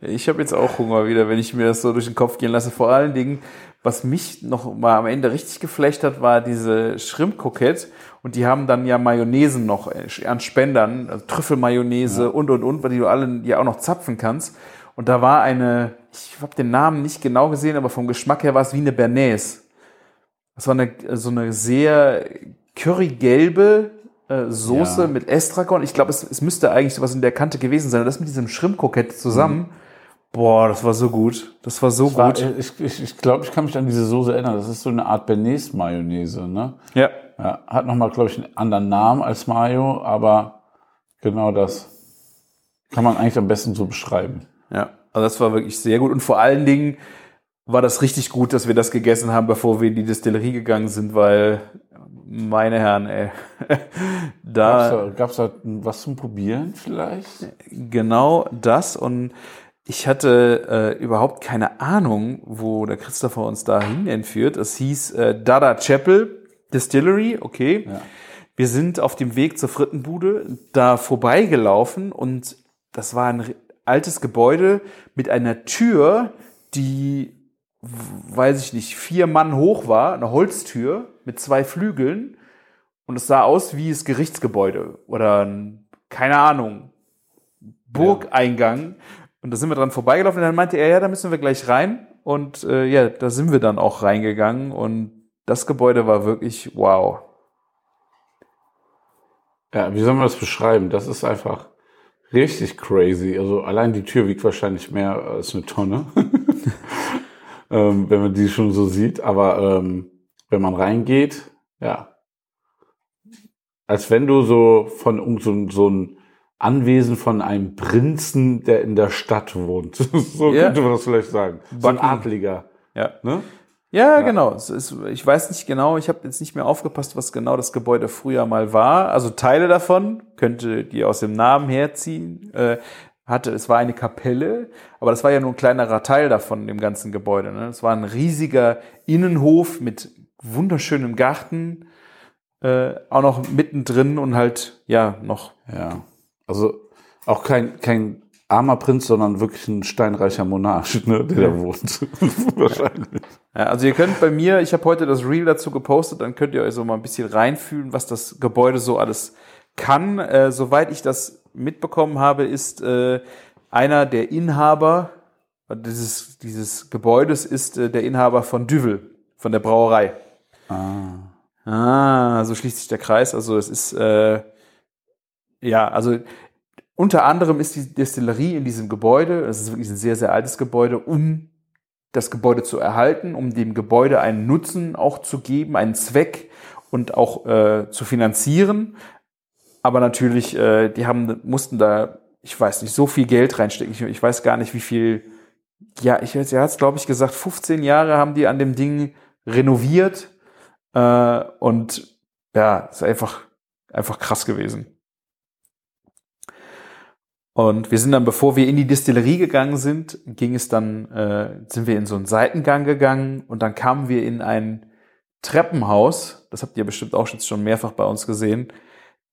Ich habe jetzt auch Hunger wieder, wenn ich mir das so durch den Kopf gehen lasse. Vor allen Dingen, was mich noch mal am Ende richtig geflecht hat, war diese Shrimp-Kokette. Und die haben dann ja Mayonnaisen noch äh, an Spendern, also Trüffelmayonnaise und, und, und, weil die du alle ja auch noch zapfen kannst. Und da war eine ich habe den Namen nicht genau gesehen, aber vom Geschmack her war es wie eine Bernays. Das war eine, so eine sehr currygelbe äh, Soße Ja. mit Estragon. Ich glaube, es, es müsste eigentlich sowas in der Kante gewesen sein. Und das mit diesem Shrimp-Kokett zusammen. Boah, das war so gut. Das war so War, gut. ich ich, ich glaube, ich kann mich an diese Soße erinnern. Das ist so eine Art Bernays-Mayonnaise, ne? ja. Ja, hat nochmal, glaube ich, einen anderen Namen als Mayo, aber genau das kann man eigentlich am besten so beschreiben. Ja, also das war wirklich sehr gut. Und vor allen Dingen war das richtig gut, dass wir das gegessen haben, bevor wir in die Distillerie gegangen sind, weil, meine Herren, ey, da da, gab's da was zum Probieren vielleicht? genau das und ich hatte äh, überhaupt keine Ahnung, wo der Christopher uns dahin entführt. Es hieß äh, Dada Chapel Distillery, okay. Ja. Wir sind auf dem Weg zur Frittenbude da vorbeigelaufen und das war ein altes Gebäude mit einer Tür, die, weiß ich nicht, vier Mann hoch war, eine Holztür mit zwei Flügeln und es sah aus wie das Gerichtsgebäude oder ein, keine Ahnung, Burgeingang. Und da sind wir dran vorbeigelaufen und dann meinte er, ja, da müssen wir gleich rein. Und äh, ja, da sind wir dann auch reingegangen und das Gebäude war wirklich wow. Ja, wie soll man das beschreiben? Das ist einfach richtig crazy. Also allein die Tür wiegt wahrscheinlich mehr als eine Tonne, ähm, wenn man die schon so sieht. Aber ähm, wenn man reingeht, ja, als wenn du so von irgend so, so ein Anwesen von einem Prinzen, der in der Stadt wohnt. so Ja. könnte man das vielleicht sagen. So ein. Adliger. Ja. Ne? Ja, genau. Es ist, ich weiß nicht genau, ich habe jetzt nicht mehr aufgepasst, was genau das Gebäude früher mal war. Also Teile davon könnte die aus dem Namen herziehen. Hatte, es war eine Kapelle, aber das war ja nur ein kleinerer Teil davon, dem ganzen Gebäude. Ne? Es war ein riesiger Innenhof mit wunderschönem Garten, äh, auch noch mittendrin und halt, ja, noch. Ja. Also auch kein, kein armer Prinz, sondern wirklich ein steinreicher Monarch, ne, der da wohnt. Wahrscheinlich. Ja, also ihr könnt bei mir, ich habe heute das Reel dazu gepostet, dann könnt ihr euch so mal ein bisschen reinfühlen, was das Gebäude so alles kann. Äh, soweit ich das mitbekommen habe, ist äh, einer der Inhaber dieses, dieses Gebäudes ist äh, der Inhaber von Düvel, von der Brauerei. Ah. Ah, so schließt sich der Kreis. Also es ist äh, ja, also unter anderem ist die Destillerie in diesem Gebäude, es ist wirklich ein sehr, sehr altes Gebäude, um das Gebäude zu erhalten, um dem Gebäude einen Nutzen auch zu geben, einen Zweck und auch äh, zu finanzieren. Aber natürlich, äh, die haben, mussten da, ich weiß nicht, so viel Geld reinstecken. Ich, ich weiß gar nicht, wie viel, ja, ich weiß, er hat es, glaube ich, gesagt, 15 Jahre haben die an dem Ding renoviert. Äh, und ja, ist einfach, einfach krass gewesen. Und wir sind dann, bevor wir in die Distillerie gegangen sind, ging es dann, äh, sind wir in so einen Seitengang gegangen und dann kamen wir in ein Treppenhaus, das habt ihr bestimmt auch jetzt schon mehrfach bei uns gesehen,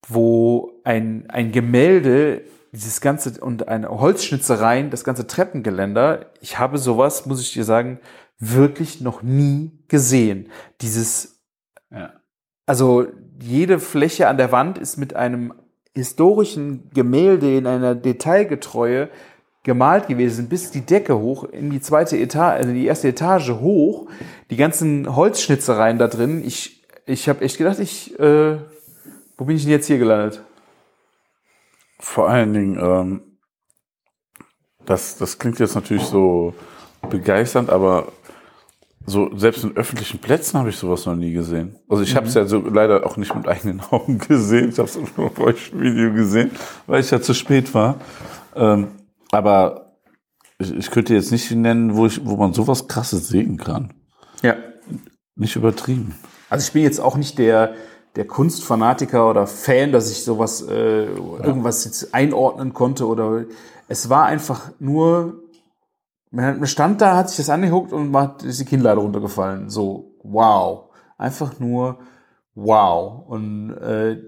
wo ein, ein Gemälde, dieses ganze und eine Holzschnitzereien, das ganze Treppengeländer, ich habe sowas, muss ich dir sagen, wirklich noch nie gesehen. Dieses Ja. also jede Fläche an der Wand ist mit einem historischen Gemälde in einer Detailgetreue gemalt gewesen, bis die Decke hoch in die zweite Etage, also die erste Etage hoch. Die ganzen Holzschnitzereien da drin. Ich, ich habe echt gedacht, ich, äh, wo bin ich denn jetzt hier gelandet? Vor allen Dingen, ähm, das, das klingt jetzt natürlich so begeisternd, aber so selbst in öffentlichen Plätzen habe ich sowas noch nie gesehen. Also ich habe es ja so leider auch nicht mit eigenen Augen gesehen. Ich habe es nur auf euch im Video gesehen, weil ich ja zu spät war. Ähm, aber ich, ich könnte jetzt nicht nennen, wo ich, wo man sowas krasses sehen kann. Ja. Nicht übertrieben. Also ich bin jetzt auch nicht der, der Kunstfanatiker oder Fan, dass ich sowas, äh, irgendwas jetzt einordnen konnte oder es war einfach nur, man stand da, hat sich das angeguckt und hat ist die Kinnlade runtergefallen. So, wow. Einfach nur wow. Und äh,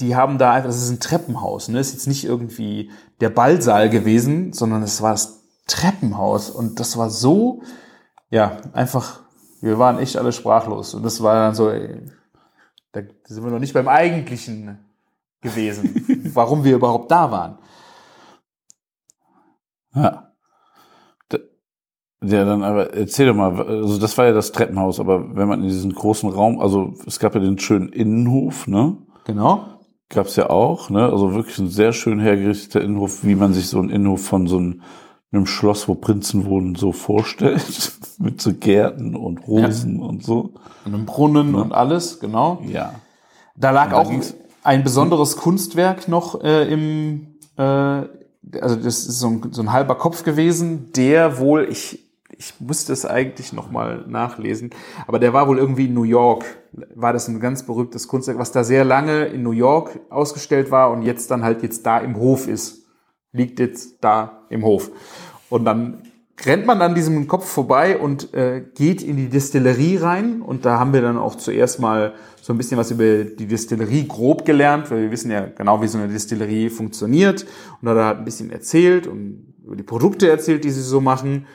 die haben da einfach, das ist ein Treppenhaus, ne? Das ist jetzt nicht irgendwie der Ballsaal gewesen, sondern es war das Treppenhaus. Und das war so, ja, einfach, wir waren echt alle sprachlos. Und das war dann so, ey, da sind wir noch nicht beim Eigentlichen gewesen, warum wir überhaupt da waren. Ja. Ja, dann aber erzähl doch mal, also das war ja das Treppenhaus, aber wenn man in diesen großen Raum, also es gab ja den schönen Innenhof, ne? Genau. Gab's ja auch, ne? Also wirklich ein sehr schön hergerichteter Innenhof, wie man sich so einen Innenhof von so einem, einem Schloss, wo Prinzen wohnen, so vorstellt. Mit so Gärten und Rosen und so. Und einem Brunnen und alles, genau. Ja. Da lag da auch ein besonderes Kunstwerk noch äh, im, äh, also das ist so ein, so ein halber Kopf gewesen, der wohl, ich, ich musste es eigentlich nochmal nachlesen, aber der war wohl irgendwie in New York, war das ein ganz berühmtes Kunstwerk, was da sehr lange in New York ausgestellt war und jetzt dann halt jetzt da im Hof ist. Liegt jetzt da im Hof. Und dann rennt man an diesem Kopf vorbei und äh, geht in die Distillerie rein. Und da haben wir dann auch zuerst mal so ein bisschen was über die Distillerie grob gelernt, weil wir wissen ja genau, wie so eine Distillerie funktioniert. Und da hat er halt ein bisschen erzählt und über die Produkte erzählt, die sie so machen.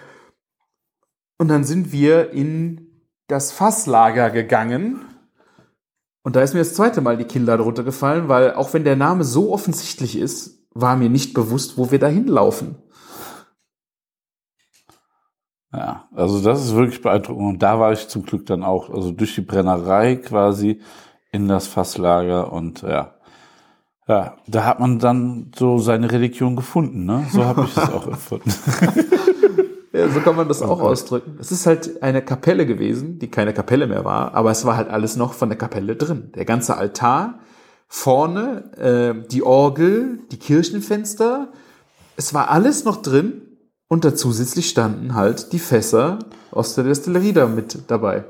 Und dann sind wir in das Fasslager gegangen. Und da ist mir das zweite Mal die Kinder drunter gefallen, weil auch wenn der Name so offensichtlich ist, war mir nicht bewusst, wo wir da hinlaufen. Ja, also das ist wirklich beeindruckend. Und da war ich zum Glück dann auch, also durch die Brennerei quasi in das Fasslager und ja. Ja, da hat man dann so seine Religion gefunden, ne? So habe ich es auch empfunden. Ja, so kann man das auch ausdrücken. Es ist halt eine Kapelle gewesen, die keine Kapelle mehr war, aber es war halt alles noch von der Kapelle drin. Der ganze Altar, vorne äh, die Orgel, die Kirchenfenster, es war alles noch drin und da zusätzlich standen halt die Fässer aus der Destillerie da mit dabei.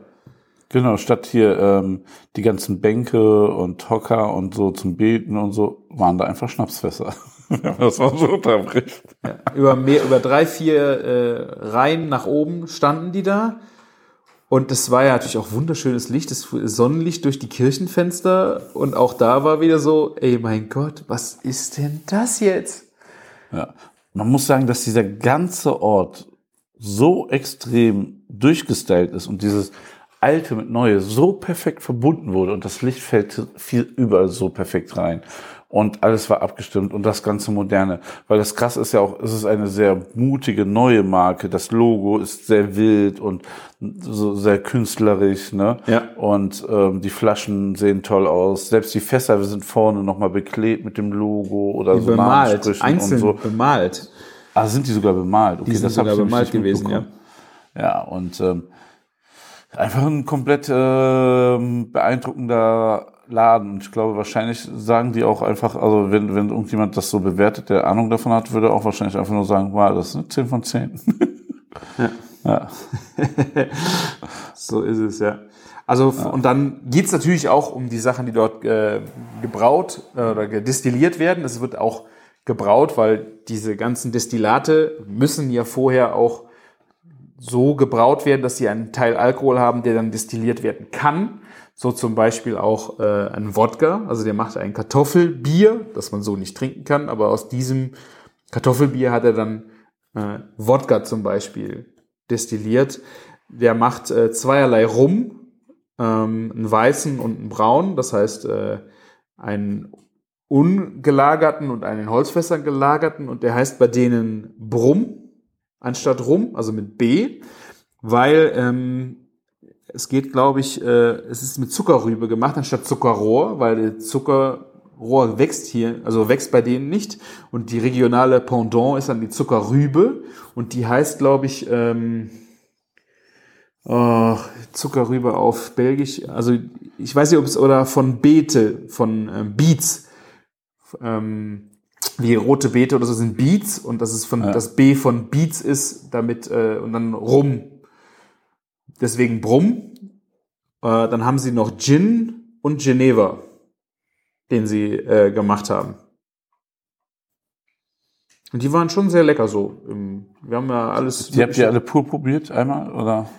Genau, statt hier ähm, die ganzen Bänke und Hocker und so zum Beten und so, waren da einfach Schnapsfässer. das war so unterbricht. Ja, über mehr, über drei, vier äh, Reihen nach oben standen die da. Und das war ja natürlich auch wunderschönes Licht, das Sonnenlicht durch die Kirchenfenster. Und auch da war wieder so, ey mein Gott, was ist denn das jetzt? Ja. Man muss sagen, dass dieser ganze Ort so extrem durchgestylt ist und dieses Alte mit Neue so perfekt verbunden wurde und das Licht fällt viel überall so perfekt rein. Und alles war abgestimmt und das ganze Moderne. Weil das krass ist ja auch, es ist eine sehr mutige neue Marke. Das Logo ist sehr wild und so sehr künstlerisch, ne? Ja. Und ähm, die Flaschen sehen toll aus. Selbst die Fässer sind vorne nochmal beklebt mit dem Logo oder so bemalt, einzeln und so. bemalt. Ah, sind die sogar bemalt? Okay, Die sind das sogar bemalt gewesen, ja. Ja, und ähm, einfach ein komplett ähm, beeindruckender Laden. Ich glaube, wahrscheinlich sagen die auch einfach, also wenn, wenn irgendjemand das so bewertet, der Ahnung davon hat, würde auch wahrscheinlich einfach nur sagen, wow, das ist eine 10 von 10. Ja. ja. So ist es, ja. Also, und dann geht's natürlich auch um die Sachen, die dort äh, gebraut äh, oder gedestilliert werden. Es wird auch gebraut, weil diese ganzen Destillate müssen ja vorher auch so gebraut werden, dass sie einen Teil Alkohol haben, der dann destilliert werden kann. So zum Beispiel auch äh, ein Wodka, also der macht ein Kartoffelbier, das man so nicht trinken kann, aber aus diesem Kartoffelbier hat er dann äh, Wodka zum Beispiel destilliert. Der macht äh, zweierlei Rum, ähm, einen weißen und einen braunen, das heißt äh, einen ungelagerten und einen in Holzfässern gelagerten. Und der heißt bei denen Brumm anstatt Rum, also mit B, weil ähm, es geht, glaube ich, äh, es ist mit Zuckerrübe gemacht anstatt Zuckerrohr, weil der Zuckerrohr wächst hier, also wächst bei denen nicht und die regionale Pendant ist dann die Zuckerrübe und die heißt, glaube ich, ähm, oh, Zuckerrübe auf Belgisch, also ich weiß nicht, ob es oder von Beete, von ähm, Beets, ähm, wie rote Beete oder so sind Beets und das ist von Ja. das B von Beets ist damit äh, und dann Rum. Deswegen Brumm. Äh, dann haben sie noch Gin und Geneva, den sie äh, gemacht haben. Und die waren schon sehr lecker so. Wir haben ja alles. Die habt ihr alle pur probiert einmal, oder?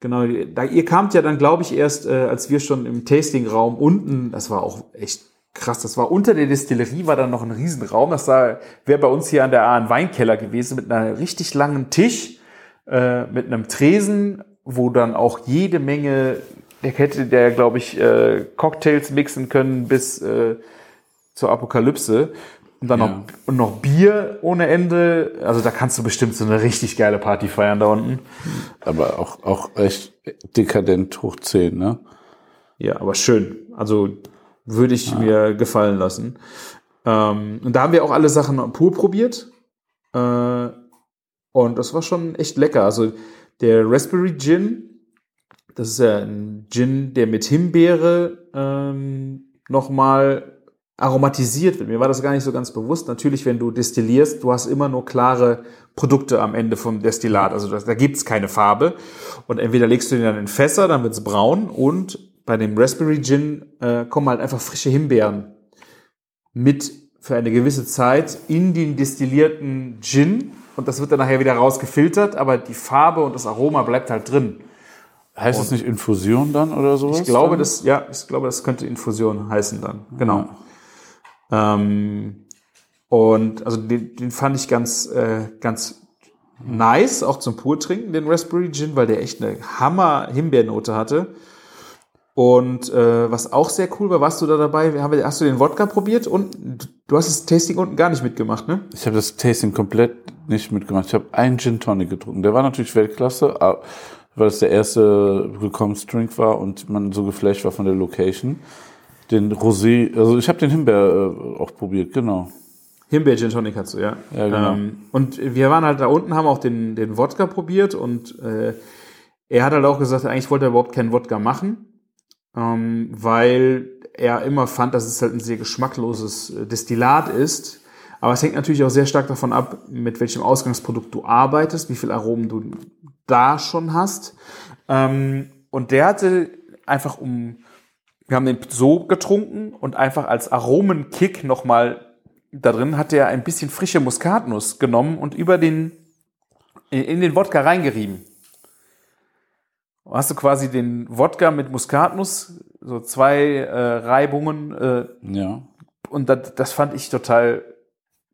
Genau, da, ihr kamt ja dann, glaube ich, erst, äh, als wir schon im Tastingraum unten, das war auch echt krass, das war unter der Destillerie, war dann noch ein Riesenraum, das wäre bei uns hier an der A ein Weinkeller gewesen, mit einem richtig langen Tisch, äh, mit einem Tresen, wo dann auch jede Menge, der hätte der, glaube ich, äh, Cocktails mixen können bis äh, zur Apokalypse. Und dann Ja. noch, und noch Bier ohne Ende. Also da kannst du bestimmt so eine richtig geile Party feiern da unten. Aber auch, auch echt dekadent hoch 10, ne? Ja, aber schön. Also würde ich mir gefallen lassen. Ähm, und da haben wir auch alle Sachen pur probiert. Äh, und das war schon echt lecker. Also der Raspberry Gin, das ist ja ein Gin, der mit Himbeere ähm, nochmal aromatisiert wird. Mir war das gar nicht so ganz bewusst. Natürlich, wenn du destillierst, du hast immer nur klare Produkte am Ende vom Destillat. Also das, da gibt's keine Farbe. Und entweder legst du den dann in Fässer, dann wird's braun. Und bei dem Raspberry Gin äh, kommen halt einfach frische Himbeeren mit für eine gewisse Zeit in den destillierten Gin. Und das wird dann nachher wieder rausgefiltert, aber die Farbe und das Aroma bleibt halt drin. Heißt es nicht Infusion dann oder sowas? Ich glaube, dann? das, ja, ich glaube, das könnte Infusion heißen dann. Genau. Ähm, und also den, den fand ich ganz, äh, ganz nice, auch zum Purtrinken, den Raspberry Gin, weil der echt eine Hammer-Himbeernote hatte. Und äh, was auch sehr cool war, warst du da dabei? Wir- Hast du den Wodka probiert? Und du hast das Tasting unten gar nicht mitgemacht, ne? Ich habe das Tasting komplett nicht mitgemacht. Ich habe einen Gin Tonic getrunken. Der war natürlich Weltklasse, weil es der erste Willkommensdrink war und man so geflasht war von der Location. Den Rosé, also ich habe den Himbeer äh, auch probiert, genau. Himbeer Gin Tonic hast du, ja. Ja, genau. Ähm, und wir waren halt da unten, haben auch den, den Wodka probiert und äh, er hat halt auch gesagt, eigentlich wollte er überhaupt keinen Wodka machen, ähm, weil er immer fand, dass es halt ein sehr geschmackloses äh, Destillat ist. Aber es hängt natürlich auch sehr stark davon ab, mit welchem Ausgangsprodukt du arbeitest, wie viel Aromen du da schon hast. Ähm, und der hatte einfach um, wir haben den so getrunken und einfach als Aromenkick nochmal da drin hat er ein bisschen frische Muskatnuss genommen und über den, in, in den Wodka reingerieben. Hast du quasi den Wodka mit Muskatnuss, so zwei äh, Reibungen, äh, Ja. und das, das fand ich total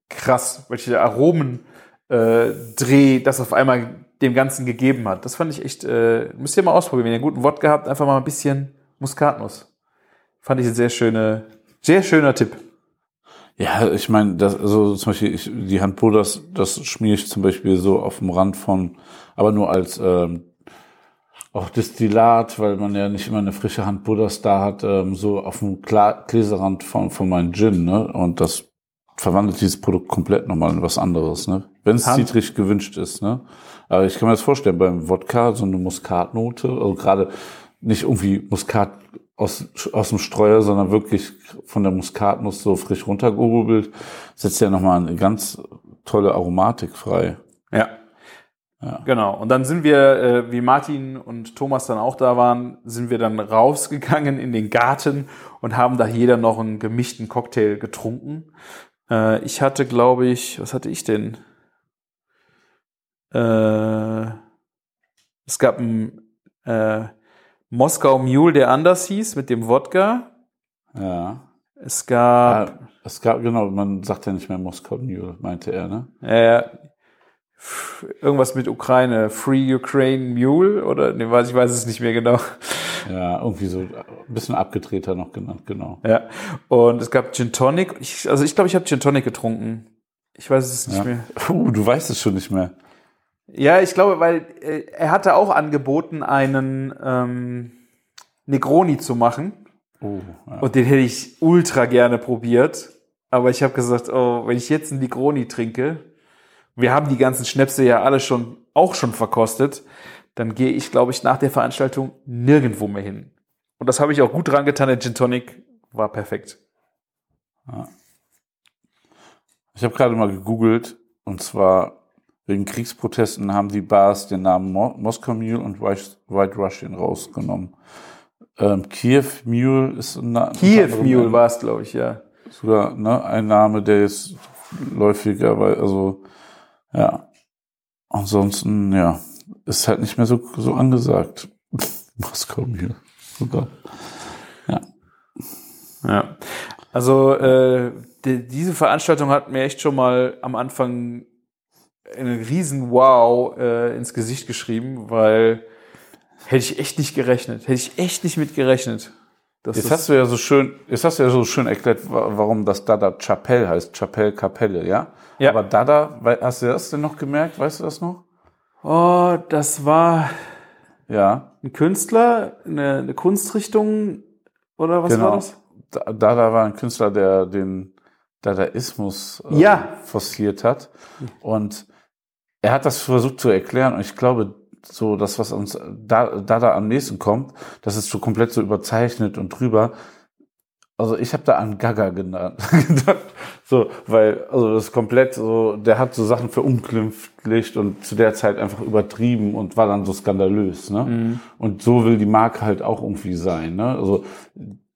krass, welche Aromen äh, Dreh das auf einmal dem Ganzen gegeben hat. Das fand ich echt, äh, müsst ihr mal ausprobieren. Wenn ihr einen guten Wodka habt, einfach mal ein bisschen Muskatnuss. Fand ich ein sehr schöne, sehr schöner Tipp. Ja, ich meine, das, also zum Beispiel ich, die Handpulver, das, das schmiere ich zum Beispiel so auf dem Rand von, aber nur als ähm, auch Destillat, weil man ja nicht immer eine frische Handpulver da hat, ähm, so auf dem Kla Gläserrand von, von meinem Gin, ne? Und das verwandelt dieses Produkt komplett nochmal in was anderes, ne? Wenn es Hand- zitrig gewünscht ist, ne? Aber ich kann mir das vorstellen, beim Wodka so eine Muskatnote, also gerade nicht irgendwie Muskat aus, aus dem Streuer, sondern wirklich von der Muskatnuss so frisch runtergehobelt, setzt ja nochmal eine ganz tolle Aromatik frei. Ja. Genau. Und dann sind wir, äh, wie Martin und Thomas dann auch da waren, sind wir dann rausgegangen in den Garten und haben da jeder noch einen gemischten Cocktail getrunken. Äh, ich hatte, glaube ich, was hatte ich denn? Äh, es gab einen äh, Moskau Mule, der anders hieß, mit dem Wodka. Ja. Es gab Ah, es gab, genau, man sagt ja nicht mehr Moskau Mule, meinte er, ne? F- irgendwas mit Ukraine, Free Ukraine Mule oder ne, weiß ich weiß es nicht mehr genau. Ja, irgendwie so ein bisschen abgedrehter noch genannt, genau. Ja. Und es gab Gin Tonic. Ich, also ich glaube, ich habe Gin Tonic getrunken. Ich weiß es nicht Ja. mehr. Uh, du weißt es schon nicht mehr. Ja, ich glaube, weil äh, er hatte auch angeboten, einen ähm, Negroni zu machen. Oh, ja. Und den hätte ich ultra gerne probiert. Aber ich habe gesagt, oh, wenn ich jetzt einen Negroni trinke, wir haben die ganzen Schnäpse ja alle schon, auch schon verkostet, dann gehe ich, glaube ich, nach der Veranstaltung nirgendwo mehr hin. Und das habe ich auch gut dran getan. Der Gin Tonic war perfekt. Ich habe gerade mal gegoogelt und zwar wegen Kriegsprotesten haben die Bars den Namen Mo Moskau Mule und White Russian rausgenommen. Ähm, Kiew Mule ist ein Na- Kiew Mule war es, glaube ich, ja. sogar ne, ein Name, der ist läufiger, weil also ja. Ansonsten ja, ist halt nicht mehr so so angesagt. Moskau Mule. Super. Ja. Also äh, die, diese Veranstaltung hat mir echt schon mal am Anfang einen riesen Wow äh, ins Gesicht geschrieben, weil hätte ich echt nicht gerechnet. Hätte ich echt nicht mit gerechnet. dass Jetzt das- hast du ja so schön, jetzt hast du ja so schön erklärt, wa- warum das Dada Chapelle heißt, Chapelle Kapelle, ja? Ja. Aber Dada, hast du das denn noch gemerkt? Weißt du das noch? oh, das war Ja, ein Künstler, eine, eine Kunstrichtung oder was genau. war das? Da- Dada war ein Künstler, der den Dadaismus äh, Ja. forciert hat. Und er hat das versucht zu erklären und ich glaube, so das, was uns da, Dada am nächsten kommt, das ist so komplett so überzeichnet und drüber. Also ich habe da an Gaga genannt, gedacht. So, weil, also das ist komplett so, der hat so Sachen verunglimpflicht und zu der Zeit einfach übertrieben und war dann so skandalös, ne? Und so will die Marke halt auch irgendwie sein, ne? Also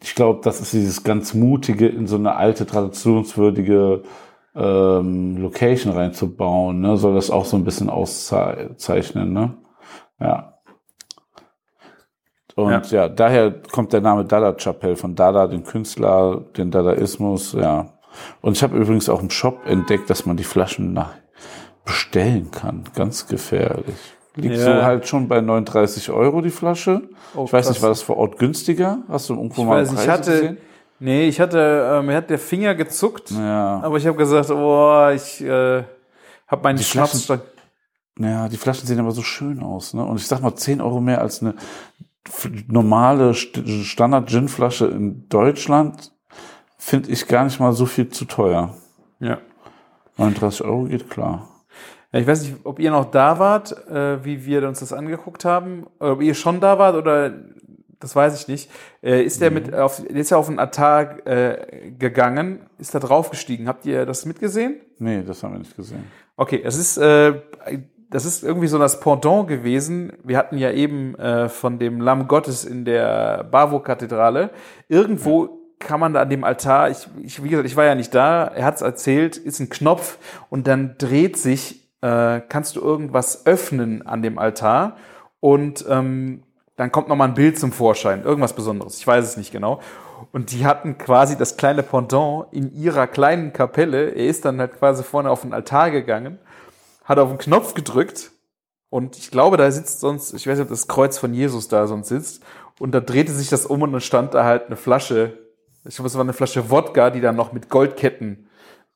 ich glaube, das ist dieses ganz mutige in so eine alte, traditionswürdige ähm, Location reinzubauen, ne? Soll das auch so ein bisschen auszeichnen, ne? Ja. Und ja. daher kommt der Name Dada Chapelle von Dada, den Künstler, den Dadaismus, ja. Und ich habe übrigens auch im Shop entdeckt, dass man die Flaschen nach bestellen kann. Ganz gefährlich. Liegt Ja. so halt schon bei 39 Euro die Flasche. Oh, ich weiß krass. nicht, war das vor Ort günstiger? Hast du irgendwo Ich mal weiß, ich Preise hatte, gesehen? nee, ich hatte, äh, mir hat der Finger gezuckt, Ja. aber ich habe gesagt, oh, ich äh, habe meinen Schnaps. Flaschen- Ja, die Flaschen sehen aber so schön aus, ne? Und ich sag mal, 10 Euro mehr als eine normale St- Standard-Gin-Flasche in Deutschland finde ich gar nicht mal so viel zu teuer. Ja. 39 Euro geht klar. Ja, Ich weiß nicht, ob ihr noch da wart, äh, wie wir uns das angeguckt haben, oder ob ihr schon da wart oder das weiß ich nicht. Äh, ist der mit auf, der ist ja auf den Altar äh, gegangen, ist da draufgestiegen. Habt ihr das mitgesehen? Nee, das haben wir nicht gesehen. Okay, es ist, äh, das ist irgendwie so das Pendant gewesen. Wir hatten ja eben äh, von dem Lamm Gottes in der Bavo-Kathedrale. Irgendwo kann man da an dem Altar, ich, ich, wie gesagt, ich war ja nicht da, er hat es erzählt, ist ein Knopf und dann dreht sich, äh, kannst du irgendwas öffnen an dem Altar und ähm, dann kommt nochmal ein Bild zum Vorschein, irgendwas Besonderes, ich weiß es nicht genau. Und die hatten quasi das kleine Pendant in ihrer kleinen Kapelle. Er ist dann halt quasi vorne auf den Altar gegangen, hat auf den Knopf gedrückt und ich glaube, da sitzt sonst, ich weiß nicht, ob das Kreuz von Jesus da sonst sitzt. Und da drehte sich das um und dann stand da halt eine Flasche, ich glaube, es war eine Flasche Wodka, die dann noch mit Goldketten,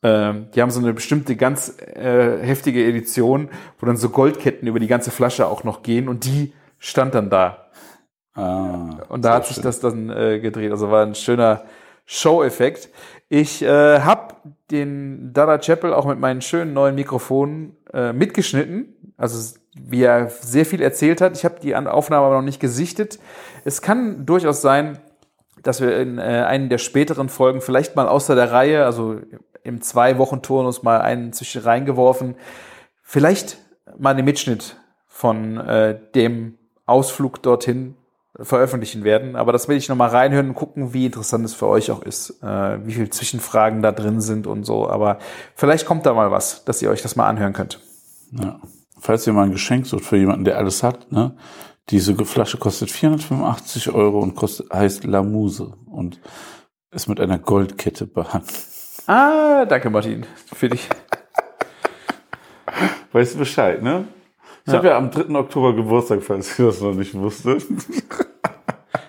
ähm, die haben so eine bestimmte ganz äh, heftige Edition, wo dann so Goldketten über die ganze Flasche auch noch gehen und die stand dann da. Ah, Und da hat sich schön. das dann äh, gedreht. Also war ein schöner Show-Effekt. Ich äh, habe den Dada Chapel auch mit meinen schönen neuen Mikrofonen äh, mitgeschnitten. Also wie er sehr viel erzählt hat. Ich habe die Aufnahme aber noch nicht gesichtet. Es kann durchaus sein, dass wir in äh, einen der späteren Folgen vielleicht mal außer der Reihe, also im Zwei-Wochen-Turnus mal einen zwischen reingeworfen, vielleicht mal einen Mitschnitt von äh, dem Ausflug dorthin veröffentlichen werden. Aber das will ich nochmal reinhören und gucken, wie interessant es für euch auch ist, äh, wie viele Zwischenfragen da drin sind und so. Aber vielleicht kommt da mal was, dass ihr euch das mal anhören könnt. Ja. Falls ihr mal ein Geschenk sucht für jemanden, der alles hat, ne? Diese Flasche kostet 485 Euro und kostet, heißt La Muse und ist mit einer Goldkette behandelt. Ah, danke Martin. Für dich. Weißt du Bescheid, ne? Ich habe ja am 3. Oktober Geburtstag, falls ihr das noch nicht wusstet.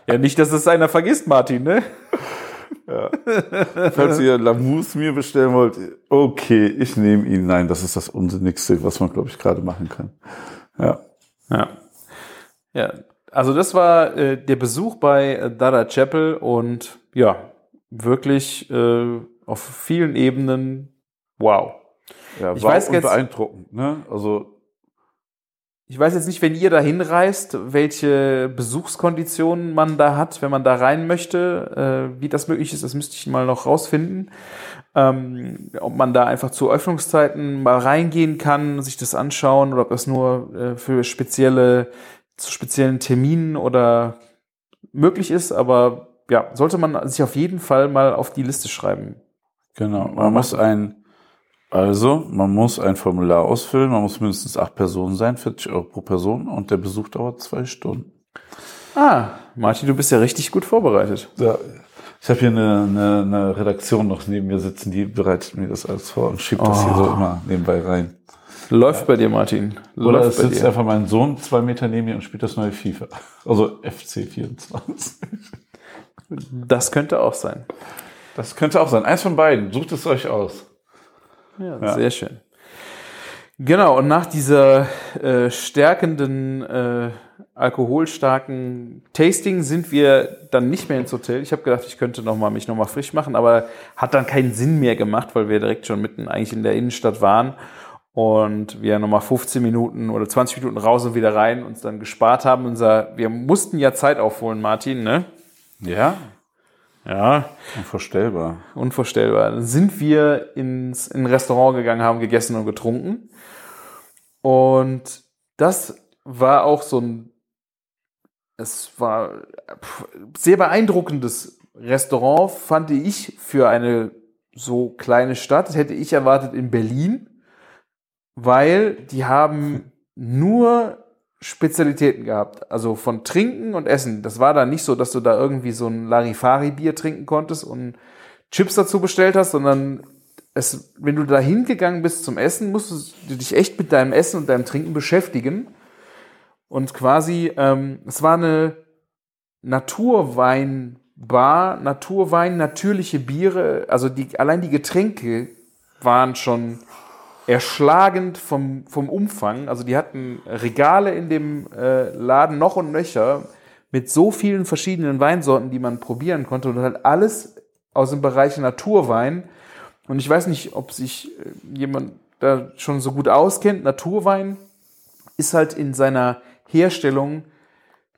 Ja, nicht, dass es einer vergisst, Martin, ne? Falls ihr Lamous mir bestellen wollt, okay, ich nehme ihn. Nein, das ist das Unsinnigste, was man, glaube ich, gerade machen kann. Ja. Ja. Ja, also das war äh, der Besuch bei äh, Dada Chapel und ja, wirklich äh, auf vielen Ebenen wow. ja Ich war weiß jetzt- beeindruckend, ne? Also, Ich weiß jetzt nicht, wenn ihr da hinreist, welche Besuchskonditionen man da hat, wenn man da rein möchte, äh, wie das möglich ist, das müsste ich mal noch rausfinden. Ähm, ob man da einfach zu Öffnungszeiten mal reingehen kann, sich das anschauen oder ob das nur äh, für spezielle, zu speziellen Terminen oder möglich ist, aber ja, sollte man sich auf jeden Fall mal auf die Liste schreiben. genau. Man muss ein, also, man muss ein Formular ausfüllen, man muss mindestens acht Personen sein, 40 Euro pro Person und der Besuch dauert zwei Stunden. Ah, Martin, du bist ja richtig gut vorbereitet. Ja, ich habe hier eine, eine, eine Redaktion noch neben mir sitzen, die bereitet mir das alles vor und schiebt das hier so immer nebenbei rein. Läuft bei dir, Martin. Oder Läuft es bei sitzt dir. einfach mein Sohn zwei Meter neben mir und spielt das neue FIFA. Also FC 24. Das könnte auch sein. Das könnte auch sein. Eins von beiden. Sucht es euch aus. Ja, Ja. sehr schön. Genau, und nach dieser äh, stärkenden, äh, alkoholstarken Tasting sind wir dann nicht mehr ins Hotel. Ich habe gedacht, ich könnte noch mal, mich nochmal frisch machen, aber hat dann keinen Sinn mehr gemacht, weil wir direkt schon mitten eigentlich in der Innenstadt waren und wir nochmal 15 Minuten oder 20 Minuten raus und wieder rein uns dann gespart haben. Unser, wir mussten ja Zeit aufholen, Martin, ne? Ja, Ja, unvorstellbar. unvorstellbar. Dann sind wir ins in ein Restaurant gegangen, haben gegessen und getrunken. Und das war auch so ein, es war sehr beeindruckendes Restaurant, fand ich für eine so kleine Stadt. Das hätte ich erwartet in Berlin, weil die haben nur Spezialitäten gehabt. Also von Trinken und Essen. Das war da nicht so, dass du da irgendwie so ein Larifari-Bier trinken konntest und Chips dazu bestellt hast, sondern es, wenn du da hingegangen bist zum Essen, musstest du dich echt mit deinem Essen und deinem Trinken beschäftigen. Und quasi, ähm, es war eine Naturweinbar, Naturwein, natürliche Biere, also die, allein die Getränke waren schon erschlagend vom, vom Umfang. Also die hatten Regale in dem äh, Laden noch und nöcher mit so vielen verschiedenen Weinsorten, die man probieren konnte und halt alles aus dem Bereich Naturwein. Und ich weiß nicht, ob sich äh, jemand da schon so gut auskennt. Naturwein ist halt in seiner Herstellung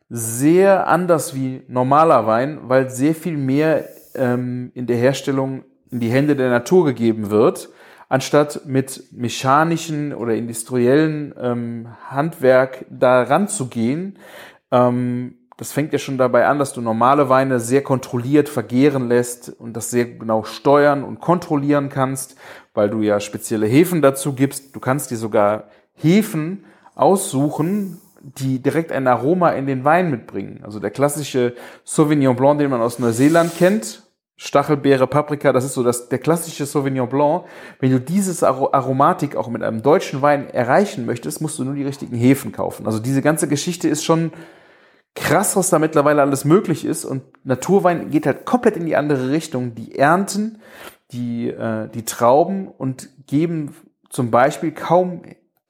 sehr anders wie normaler Wein, weil sehr viel mehr ähm, in der Herstellung in die Hände der Natur gegeben wird, anstatt mit mechanischen oder industriellen ähm, Handwerk da ranzugehen. Ähm, das fängt ja schon dabei an, dass du normale Weine sehr kontrolliert vergehren lässt und das sehr genau steuern und kontrollieren kannst, weil du ja spezielle Hefen dazu gibst. Du kannst dir sogar Hefen aussuchen, die direkt ein Aroma in den Wein mitbringen. Also der klassische Sauvignon Blanc, den man aus Neuseeland kennt, Stachelbeere, Paprika, das ist so das, der klassische Sauvignon Blanc. Wenn du dieses Aro- Aromatik auch mit einem deutschen Wein erreichen möchtest, musst du nur die richtigen Hefen kaufen. Also diese ganze Geschichte ist schon krass, was da mittlerweile alles möglich ist. Und Naturwein geht halt komplett in die andere Richtung. Die ernten die, äh, die Trauben und geben zum Beispiel kaum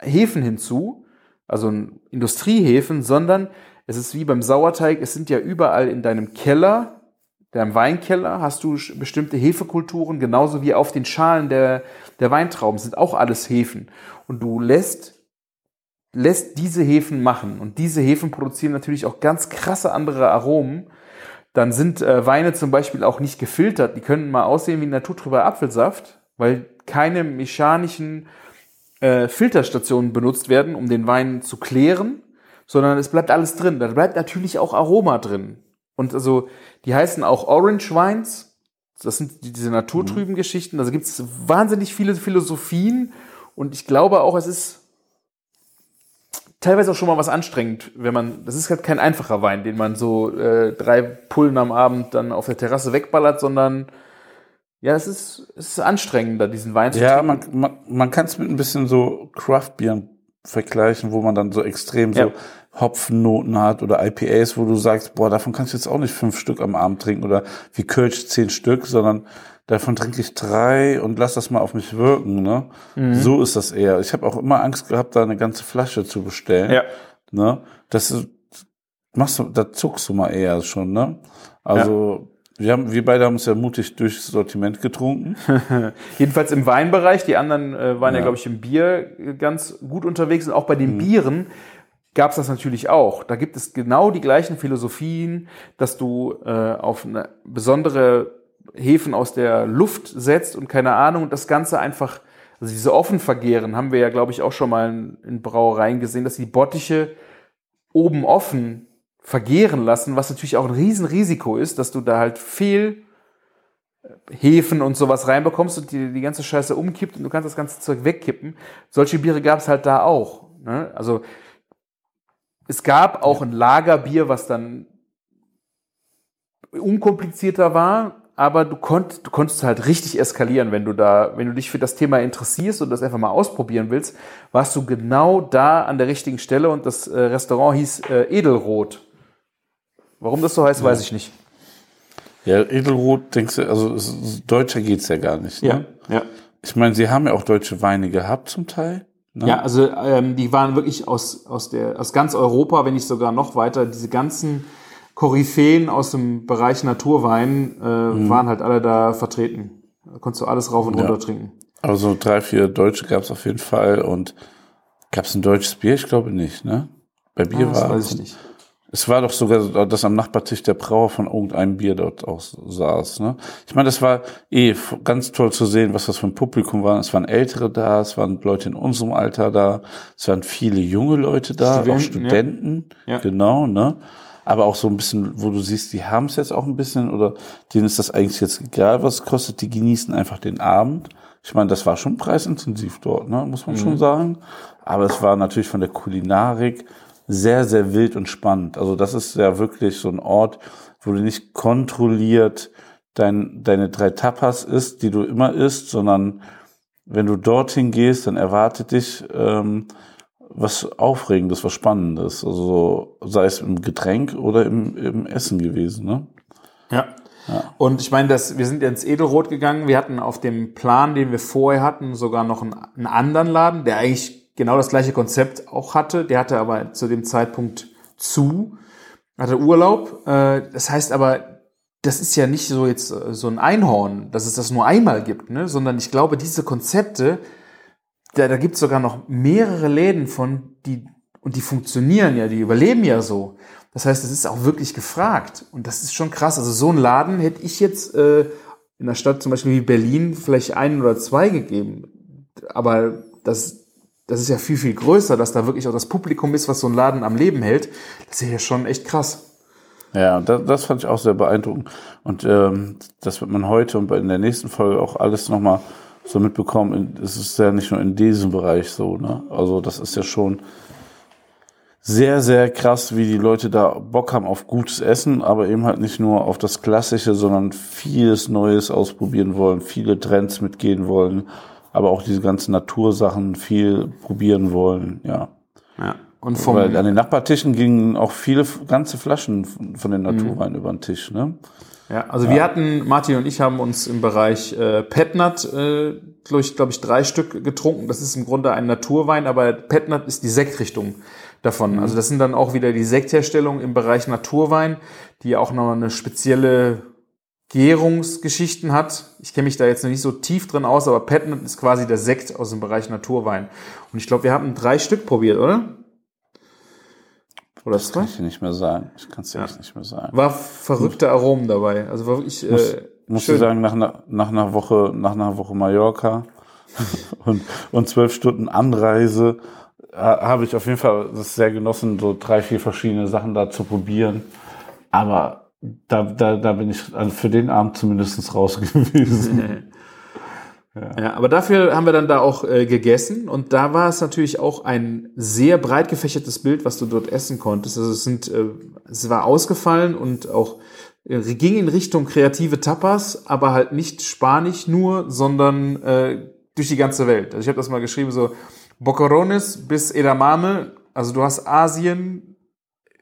Hefen hinzu, also Industriehäfen, sondern es ist wie beim Sauerteig, es sind ja überall in deinem Keller, deinem Weinkeller, hast du bestimmte Hefekulturen, genauso wie auf den Schalen der, der Weintrauben sind auch alles Hefen. Und du lässt, lässt diese Hefen machen. Und diese Hefen produzieren natürlich auch ganz krasse andere Aromen. Dann sind äh, Weine zum Beispiel auch nicht gefiltert. Die können mal aussehen wie naturtrüber Apfelsaft, weil keine mechanischen äh, Filterstationen benutzt werden, um den Wein zu klären, sondern es bleibt alles drin. Da bleibt natürlich auch Aroma drin. Und also, die heißen auch Orange Wines. Das sind die- diese naturtrüben Geschichten. Also gibt es wahnsinnig viele Philosophien. Und ich glaube auch, es ist teilweise auch schon mal was anstrengend, wenn man, das ist halt kein einfacher Wein, den man so äh, drei Pullen am Abend dann auf der Terrasse wegballert, sondern ja, es ist, es ist anstrengender, diesen Wein zu Ja, trinken. man, man, man kann es mit ein bisschen so Craft-Bieren vergleichen, wo man dann so extrem Ja. so Hopfennoten hat oder IPAs, wo du sagst, boah, davon kannst du jetzt auch nicht fünf Stück am Abend trinken oder wie Kölsch zehn Stück, sondern davon trinke ich drei und lass das mal auf mich wirken. Ne? Mhm. So ist das eher. Ich habe auch immer Angst gehabt, da eine ganze Flasche zu bestellen. Ja. Ne? Das ist, machst du, da zuckst du mal eher schon, ne? Also wir haben, wir beide haben uns ja mutig durchs Sortiment getrunken. Jedenfalls im Weinbereich. Die anderen äh, waren ja, Ja. glaube ich, im Bier ganz gut unterwegs. Und auch bei den Bieren gab es das natürlich auch. Da gibt es genau die gleichen Philosophien, dass du äh, auf eine besondere Hefen aus der Luft setzt und keine Ahnung, und das Ganze einfach, also diese offen vergehren, haben wir ja, glaube ich, auch schon mal in, in Brauereien gesehen, dass die Bottiche oben offen vergehren lassen, was natürlich auch ein Riesenrisiko ist, dass du da halt viel Hefen und sowas reinbekommst und die, die ganze Scheiße umkippt und du kannst das ganze Zeug wegkippen. Solche Biere gab es halt da auch. Ne? Also es gab auch ein Lagerbier, was dann unkomplizierter war, aber du, konnt, du konntest halt richtig eskalieren, wenn du da, wenn du dich für das Thema interessierst und das einfach mal ausprobieren willst, warst du genau da an der richtigen Stelle und das äh, Restaurant hieß äh, Edelrot. Warum das so heißt, weiß ich nicht. Ja, Edelrot, denkst du, also deutscher geht's ja gar nicht. Ne? ja. Ich meine, sie haben ja auch deutsche Weine gehabt zum Teil. Ne? Ja, also ähm, die waren wirklich aus, aus, der, aus ganz Europa, wenn nicht sogar noch weiter. Diese ganzen Koryphäen aus dem Bereich Naturwein äh, waren halt alle da vertreten. Da konntest du alles rauf und runter Ja. trinken. Aber so drei, vier Deutsche gab's auf jeden Fall. Und gab's ein deutsches Bier? Ich glaube nicht, ne? Bei Bier Ah, das war weiß ich nicht. Es war doch sogar, dass am Nachbartisch der Brauer von irgendeinem Bier dort auch saß. Ne? Ich meine, das war eh ganz toll zu sehen, was das für ein Publikum war. Es waren Ältere da, es waren Leute in unserem Alter da, es waren viele junge Leute da, auch Studenten, ja. Studenten, Ja. genau, ne? Aber auch so ein bisschen, wo du siehst, die haben es jetzt auch ein bisschen oder denen ist das eigentlich jetzt egal, was es kostet, die genießen einfach den Abend. Ich meine, das war schon preisintensiv dort, ne? muss man schon sagen. Aber es war natürlich von der Kulinarik sehr, sehr wild und spannend. Also das ist ja wirklich so ein Ort, wo du nicht kontrolliert dein, deine drei Tapas isst, die du immer isst, sondern wenn du dorthin gehst, dann erwartet dich ähm, was Aufregendes, was Spannendes. Also sei es im Getränk oder im, im Essen gewesen. Ne? Ja. Und ich meine, dass wir sind ins Edelrot gegangen. Wir hatten auf dem Plan, den wir vorher hatten, sogar noch einen, einen anderen Laden, der eigentlich genau das gleiche Konzept auch hatte. Der hatte aber zu dem Zeitpunkt zu, hatte Urlaub. Äh, Das heißt aber, das ist ja nicht so jetzt äh, so ein Einhorn, dass es das nur einmal gibt, ne? sondern ich glaube, diese Konzepte, da, da gibt es sogar noch mehrere Läden von, die, und die funktionieren ja, die überleben ja so. Das heißt, es ist auch wirklich gefragt. Und das ist schon krass. Also so einen Laden hätte ich jetzt äh, in einer Stadt zum Beispiel wie Berlin vielleicht einen oder zwei gegeben. Aber das, das ist ja viel, viel größer, dass da wirklich auch das Publikum ist, was so ein Laden am Leben hält. Das ist ja schon echt krass. Ja, das, das fand ich auch sehr beeindruckend. Und ähm, das wird man heute und in der nächsten Folge auch alles nochmal so mitbekommen. Es ist ja nicht nur in diesem Bereich so, ne? Also das ist ja schon sehr, sehr krass, wie die Leute da Bock haben auf gutes Essen, aber eben halt nicht nur auf das Klassische, sondern vieles Neues ausprobieren wollen, viele Trends mitgehen wollen, aber auch diese ganzen Natursachen viel probieren wollen, ja. Ja. Und vom, Weil an den Nachbartischen gingen auch viele ganze Flaschen von den Naturwein über den Tisch, ne? Ja, also wir hatten, Martin und ich haben uns im Bereich äh, Petnat, äh, glaube ich, glaub ich, drei Stück getrunken. Das ist im Grunde ein Naturwein, aber Petnat ist die Sektrichtung davon. Also das sind dann auch wieder die Sektherstellung im Bereich Naturwein, die auch noch eine spezielle Gärungsgeschichten hat. Ich kenne mich da jetzt noch nicht so tief drin aus, aber Petnat ist quasi der Sekt aus dem Bereich Naturwein. Und ich glaube, wir haben drei Stück probiert, oder? Oder Das zwei? kann ich dir nicht mehr sagen. Ich kann es dir echt nicht mehr sagen. War verrückte Aromen dabei. Also war wirklich Muss, äh, muss ich sagen, nach einer, nach einer Woche, nach einer Woche Mallorca und, und zwölf Stunden Anreise ha- habe ich auf jeden Fall das sehr genossen, so drei, vier verschiedene Sachen da zu probieren. Aber da, da, da bin ich also für den Abend zumindest raus gewesen. Ja, aber dafür haben wir dann da auch äh, gegessen und da war es natürlich auch ein sehr breit gefächertes Bild, was du dort essen konntest. Also es sind, äh, es war ausgefallen und auch äh, ging in Richtung kreative Tapas, aber halt nicht Spanisch nur, sondern äh, durch die ganze Welt. Also ich habe das mal geschrieben so Boquerones bis Edamame. Also du hast Asien,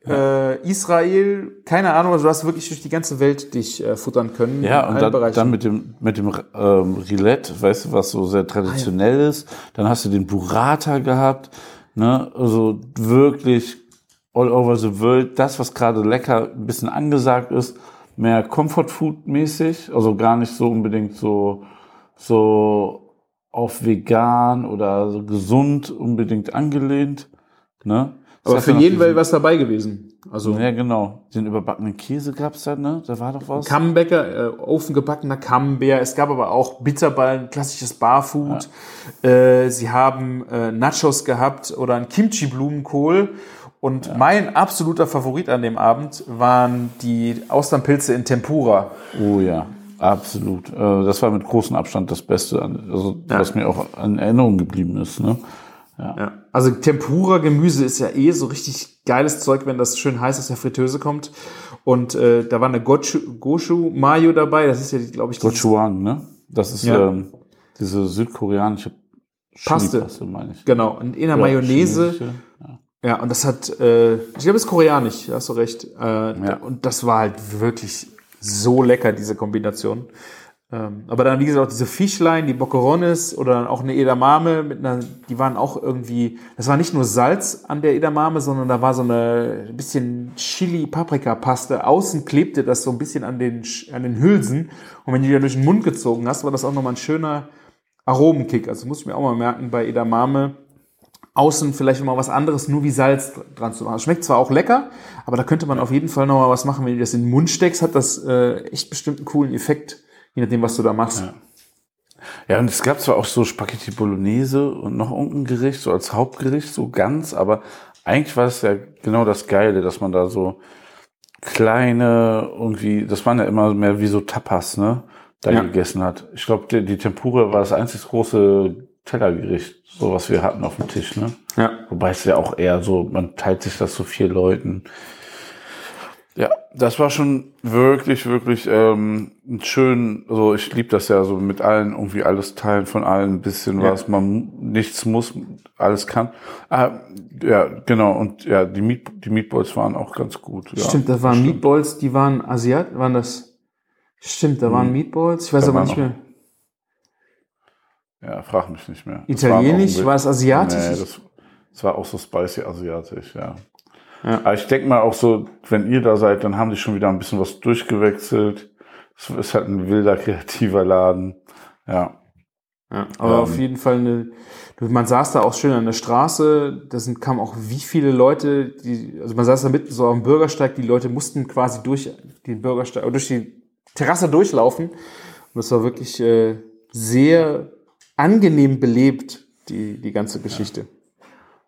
äh, Israel, keine Ahnung, also du hast wirklich durch die ganze Welt dich äh, futtern können. Ja, in und allen dann, Bereichen. dann mit dem, mit dem ähm, Rillette, weißt du, was so sehr traditionell ist. Dann hast du den Burrata gehabt, ne, also wirklich all over the world, das, was gerade lecker ein bisschen angesagt ist, mehr Comfort Food mäßig, also gar nicht so unbedingt so, so auf vegan oder so gesund unbedingt angelehnt, ne. Aber für ja jeden war was dabei gewesen. Also Ja, genau. Den überbackenen Käse gab's da, ne? Da war doch was. Camembäcker, äh, ofengebackener Camembert. Es gab aber auch Bitterballen, klassisches Barfood. Äh, sie haben äh, Nachos gehabt oder ein Kimchi-Blumenkohl. Und mein absoluter Favorit an dem Abend waren die Austernpilze in Tempura. Oh ja, absolut. Äh, Das war mit großem Abstand das Beste, also Ja. was mir auch an Erinnerung geblieben ist. Ne? Ja. Also Tempura-Gemüse ist ja eh so richtig geiles Zeug, wenn das schön heiß aus der Fritteuse kommt. Und äh, da war eine Gochu, Goshu Mayo dabei. Das ist ja, glaube ich, Gochujang, ne? Das ist Ja. ähm, diese südkoreanische Paste. Chili-Paste, meine ich. Genau, und in der Ja, Mayonnaise. Ja. Ja, und das hat, äh, ich glaube, es ist koreanisch, da hast du recht. Äh, Ja. Und das war halt wirklich so lecker, diese Kombination. Ähm, aber dann, wie gesagt, auch diese Fischlein, die Boccherones oder auch eine Edamame mit einer, die waren auch irgendwie, das war nicht nur Salz an der Edamame, sondern da war so eine ein bisschen Chili-Paprika-Paste. Außen klebte das so ein bisschen an den, an den Hülsen. Und wenn du die dann durch den Mund gezogen hast, war das auch nochmal ein schöner Aromenkick. Also muss ich mir auch mal merken, bei Edamame außen vielleicht mal was anderes, nur wie Salz dran zu machen. Schmeckt zwar auch lecker, aber da könnte man auf jeden Fall noch mal was machen. Wenn du das in den Mund steckst, hat das äh, echt bestimmt einen coolen Effekt je nachdem, was du da machst. Ja. Ja, und es gab zwar auch so Spaghetti Bolognese und noch irgendein Gericht, so als Hauptgericht, so ganz, aber eigentlich war es ja genau das Geile, dass man da so kleine, irgendwie, das waren ja immer mehr wie so Tapas, ne, da Ja. gegessen hat. Ich glaube, die, die Tempura war das einzig große Tellergericht, so was wir hatten auf dem Tisch, ne. Ja. Wobei es ja auch eher so, man teilt sich das so vier Leuten. Ja, das war schon wirklich, wirklich ähm, schön, also ich liebe das ja so mit allen irgendwie alles teilen, von allen ein bisschen Ja. was, man nichts muss, alles kann. Ah, ja, genau, und ja, die, Meat, die Meatballs waren auch ganz gut. Ja, Stimmt, das waren Meatballs, die waren Asiat, waren das? Stimmt, da waren Meatballs. Ich weiß Da aber nicht mehr. Ja, frag mich nicht mehr. Italienisch? auch- War es asiatisch? Nee, das, das war auch so spicy asiatisch, ja. Ja. Aber ich denke mal auch so, wenn ihr da seid, dann haben die schon wieder ein bisschen was durchgewechselt. Es ist halt ein wilder, kreativer Laden. Ja. Ja, aber Ähm. auf jeden Fall eine, du, man saß da auch schön an der Straße, da sind, kamen auch wie viele Leute, die, also man saß da mitten so am Bürgersteig, die Leute mussten quasi durch den Bürgersteig, durch die Terrasse durchlaufen. Und das war wirklich äh, sehr angenehm belebt, die, die ganze Geschichte.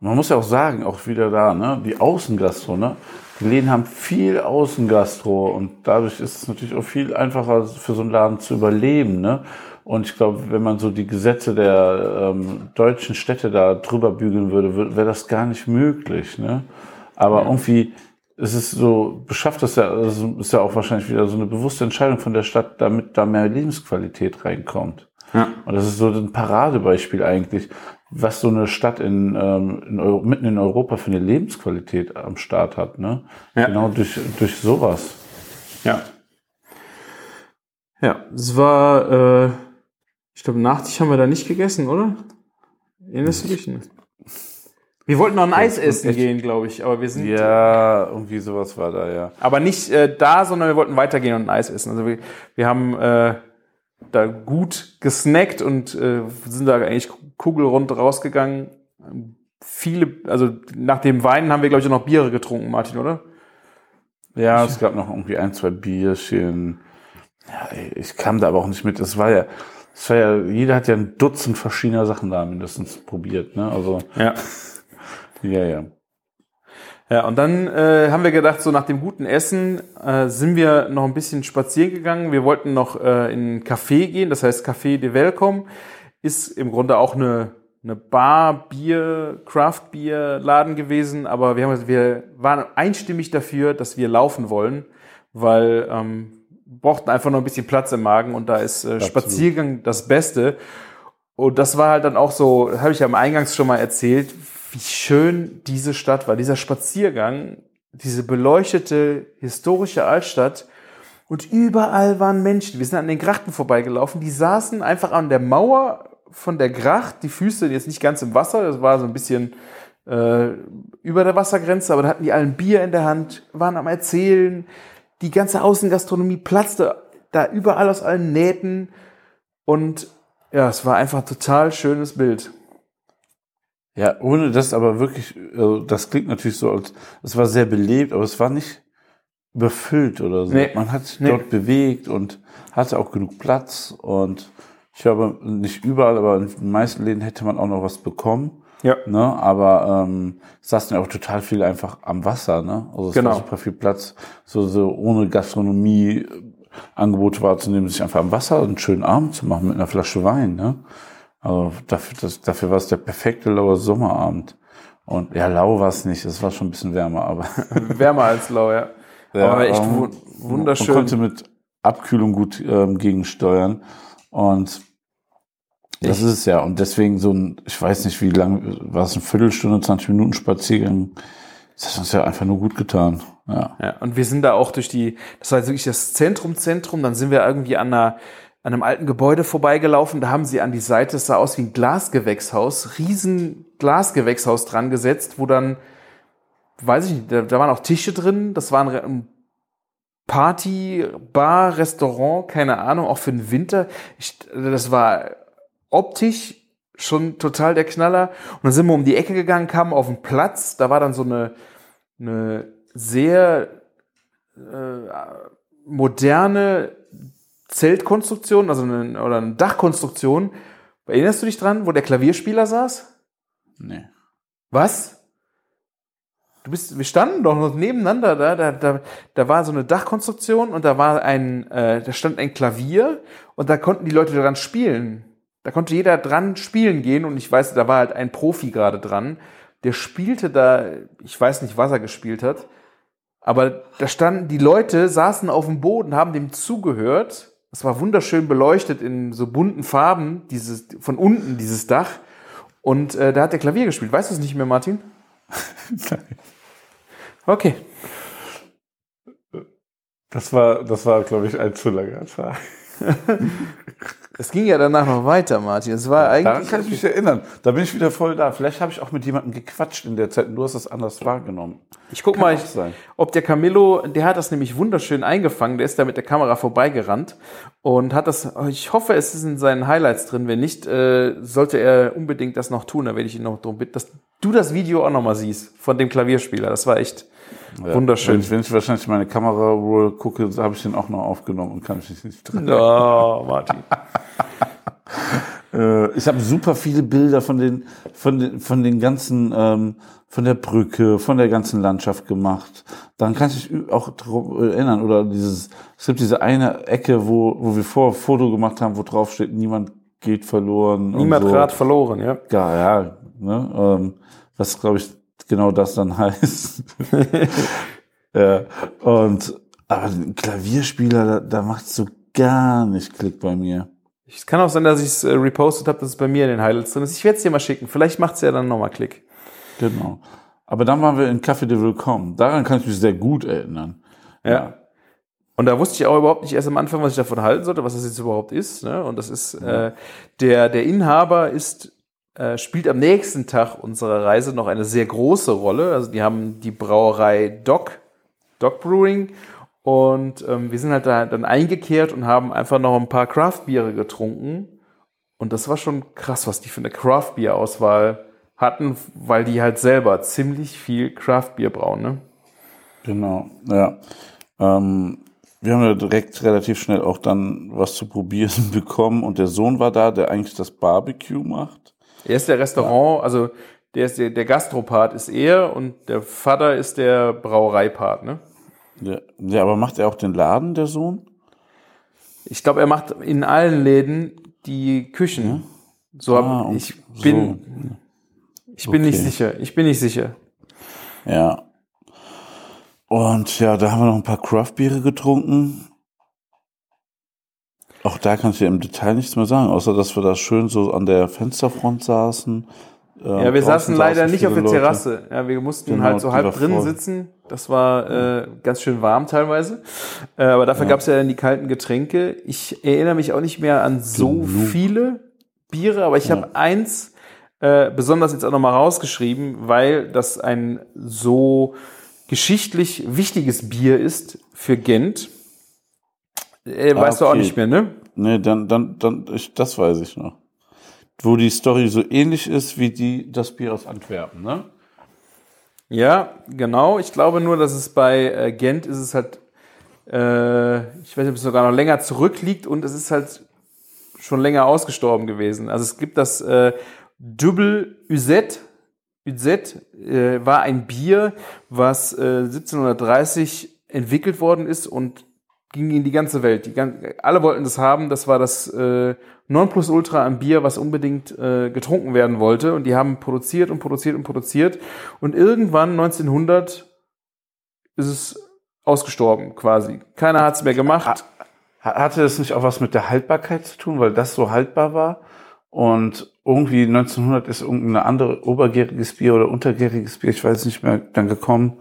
Man muss ja auch sagen, auch wieder da, ne, die Außengastro, ne, die Läden haben viel Außengastro und dadurch ist es natürlich auch viel einfacher für so einen Laden zu überleben, ne. Und ich glaube, wenn man so die Gesetze der ähm, deutschen Städte da drüber bügeln würde, wäre das gar nicht möglich, ne. Aber irgendwie es ist so, beschafft das ja, also ist ja auch wahrscheinlich wieder so eine bewusste Entscheidung von der Stadt, damit da mehr Lebensqualität reinkommt. Ja. Und das ist so ein Paradebeispiel eigentlich, was so eine Stadt in, ähm, in Euro, mitten in Europa für eine Lebensqualität am Start hat. Ne? Ja. Genau durch, durch sowas. Ja. Ja, es war, äh, ich glaube, Nachtisch haben wir da nicht gegessen, oder? Erinnerst du dich? Ne? Wir wollten noch ein Eis essen echt- gehen, glaube ich, aber wir sind, Ja, irgendwie sowas war da, ja. aber nicht äh, da, sondern wir wollten weitergehen und ein Eis essen. Also wir, wir haben äh, da gut gesnackt und äh, sind da eigentlich kugelrund rausgegangen. Viele, also nach dem Weinen haben wir, glaube ich, auch noch Biere getrunken, Martin, oder? Ja, es gab noch irgendwie ein, zwei Bierchen. Ja, ich kam da aber auch nicht mit. Es war ja, es war ja, jeder hat ja ein Dutzend verschiedener Sachen da mindestens probiert, ne? Also, Ja. ja, ja. Ja, und dann äh, haben wir gedacht, so nach dem guten Essen äh, sind wir noch ein bisschen spazieren gegangen. Wir wollten noch äh, in ein Café gehen, das heißt Café de Welcome. Ist im Grunde auch eine, eine Bar, Bier, Craft Bier Laden gewesen, aber wir, haben, wir waren einstimmig dafür, dass wir laufen wollen, weil ähm, brauchten einfach noch ein bisschen Platz im Magen und da ist äh, Spaziergang das Beste. Und das war halt dann auch so, habe ich ja am Eingangs schon mal erzählt, wie schön diese Stadt war. Dieser Spaziergang, diese beleuchtete historische Altstadt. Und überall waren Menschen. Wir sind an den Grachten vorbeigelaufen. Die saßen einfach an der Mauer von der Gracht. Die Füße jetzt nicht ganz im Wasser. Das war so ein bisschen äh, über der Wassergrenze. Aber da hatten die allen Bier in der Hand, waren am Erzählen. Die ganze Außengastronomie platzte da überall aus allen Nähten. Und ja, es war einfach ein total schönes Bild. Ja, ohne das aber wirklich, also das klingt natürlich so, als es war sehr belebt, aber es war nicht überfüllt oder so. Nee. Man hat sich Nee. dort bewegt und hatte auch genug Platz und ich glaube, nicht überall, aber in den meisten Läden hätte man auch noch was bekommen. Ja. Ne? Aber ähm, es saßen ja auch total viel einfach am Wasser, ne? Also es Genau. war super viel Platz, so, so ohne Gastronomie äh, Angebote wahrzunehmen, sich einfach am Wasser einen schönen Abend zu machen mit einer Flasche Wein, ne? Also dafür, das, dafür war es der perfekte lauer Sommerabend. Und ja, lau war es nicht, es war schon ein bisschen wärmer, aber Wärmer als lau, ja. Ja, Aber echt ähm, wu- wunderschön. Man konnte mit Abkühlung gut ähm, gegensteuern. Und das ist es ja. Und deswegen so ein, ich weiß nicht, wie lang, war es eine Viertelstunde, 20 Minuten Spaziergang. Das hat uns ja einfach nur gut getan. Ja. Ja, und wir sind da auch durch die, das war jetzt wirklich das Zentrum, Zentrum, dann sind wir irgendwie an einer, an einem alten Gebäude vorbeigelaufen, da haben sie an die Seite, es sah aus wie ein Glasgewächshaus, riesen Glasgewächshaus dran gesetzt, wo dann, weiß ich nicht, da, da waren auch Tische drin, das war ein, Party, Bar, Restaurant, keine Ahnung, auch für den Winter. Ich, das war optisch schon total der Knaller. Und dann sind wir um die Ecke gegangen, kamen auf den Platz, da war dann so eine, eine sehr äh, moderne Zeltkonstruktion, also eine, oder eine Dachkonstruktion. Erinnerst du dich dran, wo der Klavierspieler saß? Nee. Was? Du bist, wir standen doch noch nebeneinander da, da, da, da war so eine Dachkonstruktion und da war ein, äh, da stand ein Klavier und da konnten die Leute dran spielen. Da konnte jeder dran spielen gehen und ich weiß, da war halt ein Profi gerade dran, der spielte da, ich weiß nicht, was er gespielt hat, aber da standen, die Leute saßen auf dem Boden, haben dem zugehört. Es war wunderschön beleuchtet in so bunten Farben, dieses, von unten dieses Dach. Und äh, da hat der Klavier gespielt. Weißt du es nicht mehr, Martin? Okay. Das war, das war, glaube ich, ein zu langer Tag. Es ging ja danach noch weiter, Martin. Es war Daran eigentlich. kann ich mich erinnern. Da bin ich wieder voll da. Vielleicht habe ich auch mit jemandem gequatscht in der Zeit und du hast das anders wahrgenommen. Ich guck Kann mal, ich, ob der Camillo, der hat das nämlich wunderschön eingefangen. Der ist da mit der Kamera vorbeigerannt und hat das. Ich hoffe, es ist in seinen Highlights drin. Wenn nicht, äh, sollte er unbedingt das noch tun. Da werde ich ihn noch darum bitten, dass du das Video auch noch mal siehst von dem Klavierspieler. Das war echt Ja. wunderschön. Wenn ich, wenn ich wahrscheinlich meine Kamera roll gucke, habe ich den auch noch aufgenommen und kann mich nicht dran. Oh, Martin. Äh, ich habe super viele Bilder von den, von den, von den ganzen, ähm, von der Brücke, von der ganzen Landschaft gemacht. Dann kann ich mich auch daran erinnern. Oder dieses, es gibt diese eine Ecke, wo, wo wir vor ein Foto gemacht haben, wo drauf steht, niemand geht verloren. Niemand so. Rad verloren, ja. Ja, ja, ne? ähm, was glaube ich genau das dann heißt. ja, und aber ein Klavierspieler, da, da macht so gar nicht Klick bei mir. Es kann auch sein, dass ich es äh, repostet habe, dass es bei mir in den Highlights drin ist. Ich werde es dir mal schicken. Vielleicht macht es ja dann nochmal Klick. Genau. Aber dann waren wir in Café de Willkommen. Daran kann ich mich sehr gut erinnern. Ja. Und da wusste ich auch überhaupt nicht erst am Anfang, was ich davon halten sollte, was das jetzt überhaupt ist. Ne? Und das ist, äh, der, der Inhaber ist, äh, spielt am nächsten Tag unserer Reise noch eine sehr große Rolle. Also die haben die Brauerei Doc, Doc Brewing. Und ähm, wir sind halt da dann eingekehrt und haben einfach noch ein paar Craft-Biere getrunken. Und das war schon krass, was die für eine Craft-Bier-Auswahl hatten, weil die halt selber ziemlich viel Craft-Bier brauen. Ne? Genau, ja. Ähm, wir haben ja direkt relativ schnell auch dann was zu probieren bekommen und der Sohn war da, der eigentlich das Barbecue macht. Er ist der Restaurant, also der ist der, der Gastropart ist er und der Vater ist der Brauereipart, ne? Ja, ja, aber macht er auch den Laden, der Sohn? Ich glaube, er macht in allen Läden die Küchen. So hab, Ah, ich bin, so. ich bin nicht Okay. sicher. Ich bin nicht sicher. Ja. Und ja, da haben wir noch ein paar Craft-Biere getrunken. Auch da kann ich dir im Detail nichts mehr sagen, außer dass wir da schön so an der Fensterfront saßen. Ja, wir saßen leider nicht auf der Leute. Terrasse. Ja, wir mussten Genau, halt so halb voll. sitzen. Das war äh, ganz schön warm teilweise. Äh, aber dafür Ja. gab's ja dann die kalten Getränke. Ich erinnere mich auch nicht mehr an so Genug. viele Biere, aber ich Ja. habe eins äh, besonders jetzt auch nochmal rausgeschrieben, weil das ein so geschichtlich wichtiges Bier ist für Gent. Äh, Ah, weißt du auch okay. nicht mehr, ne? Nee, dann, dann, dann, ich, das weiß ich noch. Wo die Story so ähnlich ist wie die, das Bier aus Antwerpen, ne? Ja, genau. Ich glaube nur, dass es bei äh, Gent ist es halt, äh, ich weiß nicht, ob es sogar noch länger zurückliegt und es ist halt schon länger ausgestorben gewesen. Also es gibt das äh, Double Uzet. Uzet äh, war ein Bier, was äh, 1730 entwickelt worden ist und ging in die ganze Welt. Die gan alle wollten das haben. Das war das äh, Nonplusultra an Bier, was unbedingt äh, getrunken werden wollte. Und die haben produziert und produziert und produziert. Und irgendwann 1900 ist es ausgestorben quasi. Keiner hat es mehr gemacht. Ha- Hatte das nicht auch was mit der Haltbarkeit zu tun, weil das so haltbar war? Und irgendwie 1900 ist irgendein andere obergäriges Bier oder untergäriges Bier, ich weiß nicht mehr, dann gekommen.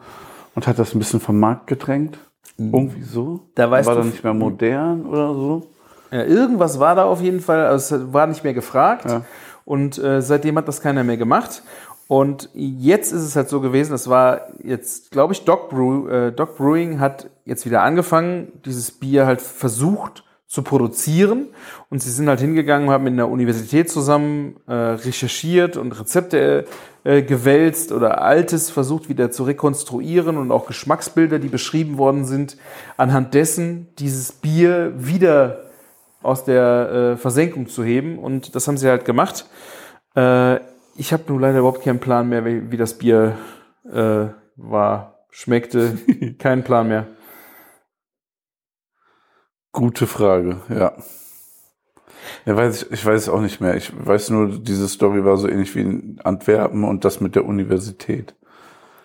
und hat das ein bisschen vom Markt gedrängt. Irgendwie so. Da weißt war du- nicht mehr modern oder so. Ja, irgendwas war da auf jeden Fall, also es war nicht mehr gefragt Ja. und äh, seitdem hat das keiner mehr gemacht. Und jetzt ist es halt so gewesen, das war jetzt, glaube ich, Doc, Brew, äh, Doc Brewing hat jetzt wieder angefangen, dieses Bier halt versucht zu produzieren. Und sie sind halt hingegangen, haben mit einer Universität zusammen äh, recherchiert und Rezepte äh, gewälzt oder Altes versucht wieder zu rekonstruieren und auch Geschmacksbilder, die beschrieben worden sind, anhand dessen dieses Bier wieder aus der äh, Versenkung zu heben. Und das haben sie halt gemacht. Äh, ich habe nun leider überhaupt keinen Plan mehr, wie, wie das Bier äh, war, schmeckte. Keinen Plan mehr. Gute Frage, ja. Ja, weiß ich, ich weiß es auch nicht mehr. Ich weiß nur, diese Story war so ähnlich wie in Antwerpen und das mit der Universität.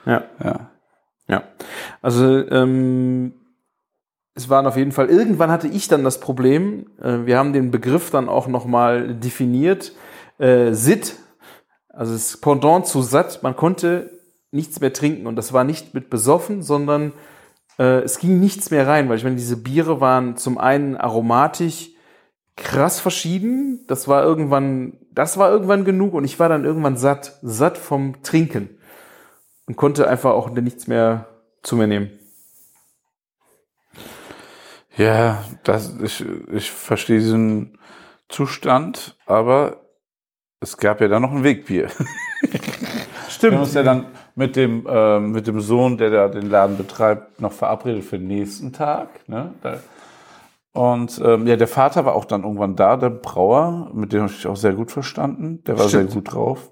Ja. Ja. Ja, also ähm, es waren auf jeden Fall, irgendwann hatte ich dann das Problem, äh, wir haben den Begriff dann auch nochmal definiert, äh, SIT, also das Pendant zu satt, man konnte nichts mehr trinken und das war nicht mit besoffen, sondern äh, es ging nichts mehr rein, weil ich meine, diese Biere waren zum einen aromatisch krass verschieden, das war irgendwann, das war irgendwann genug und ich war dann irgendwann satt, satt vom Trinken und konnte einfach auch nichts mehr zu mir nehmen. Ja, das, ich, ich verstehe diesen Zustand, aber es gab ja dann noch ein Wegbier. Wir haben uns ja dann mit dem, ähm, mit dem Sohn, der da den Laden betreibt, noch verabredet für den nächsten Tag. Ne? Da, und ähm, ja, der Vater war auch dann irgendwann da, der Brauer, mit dem habe ich mich auch sehr gut verstanden. Der war Stimmt. sehr gut drauf.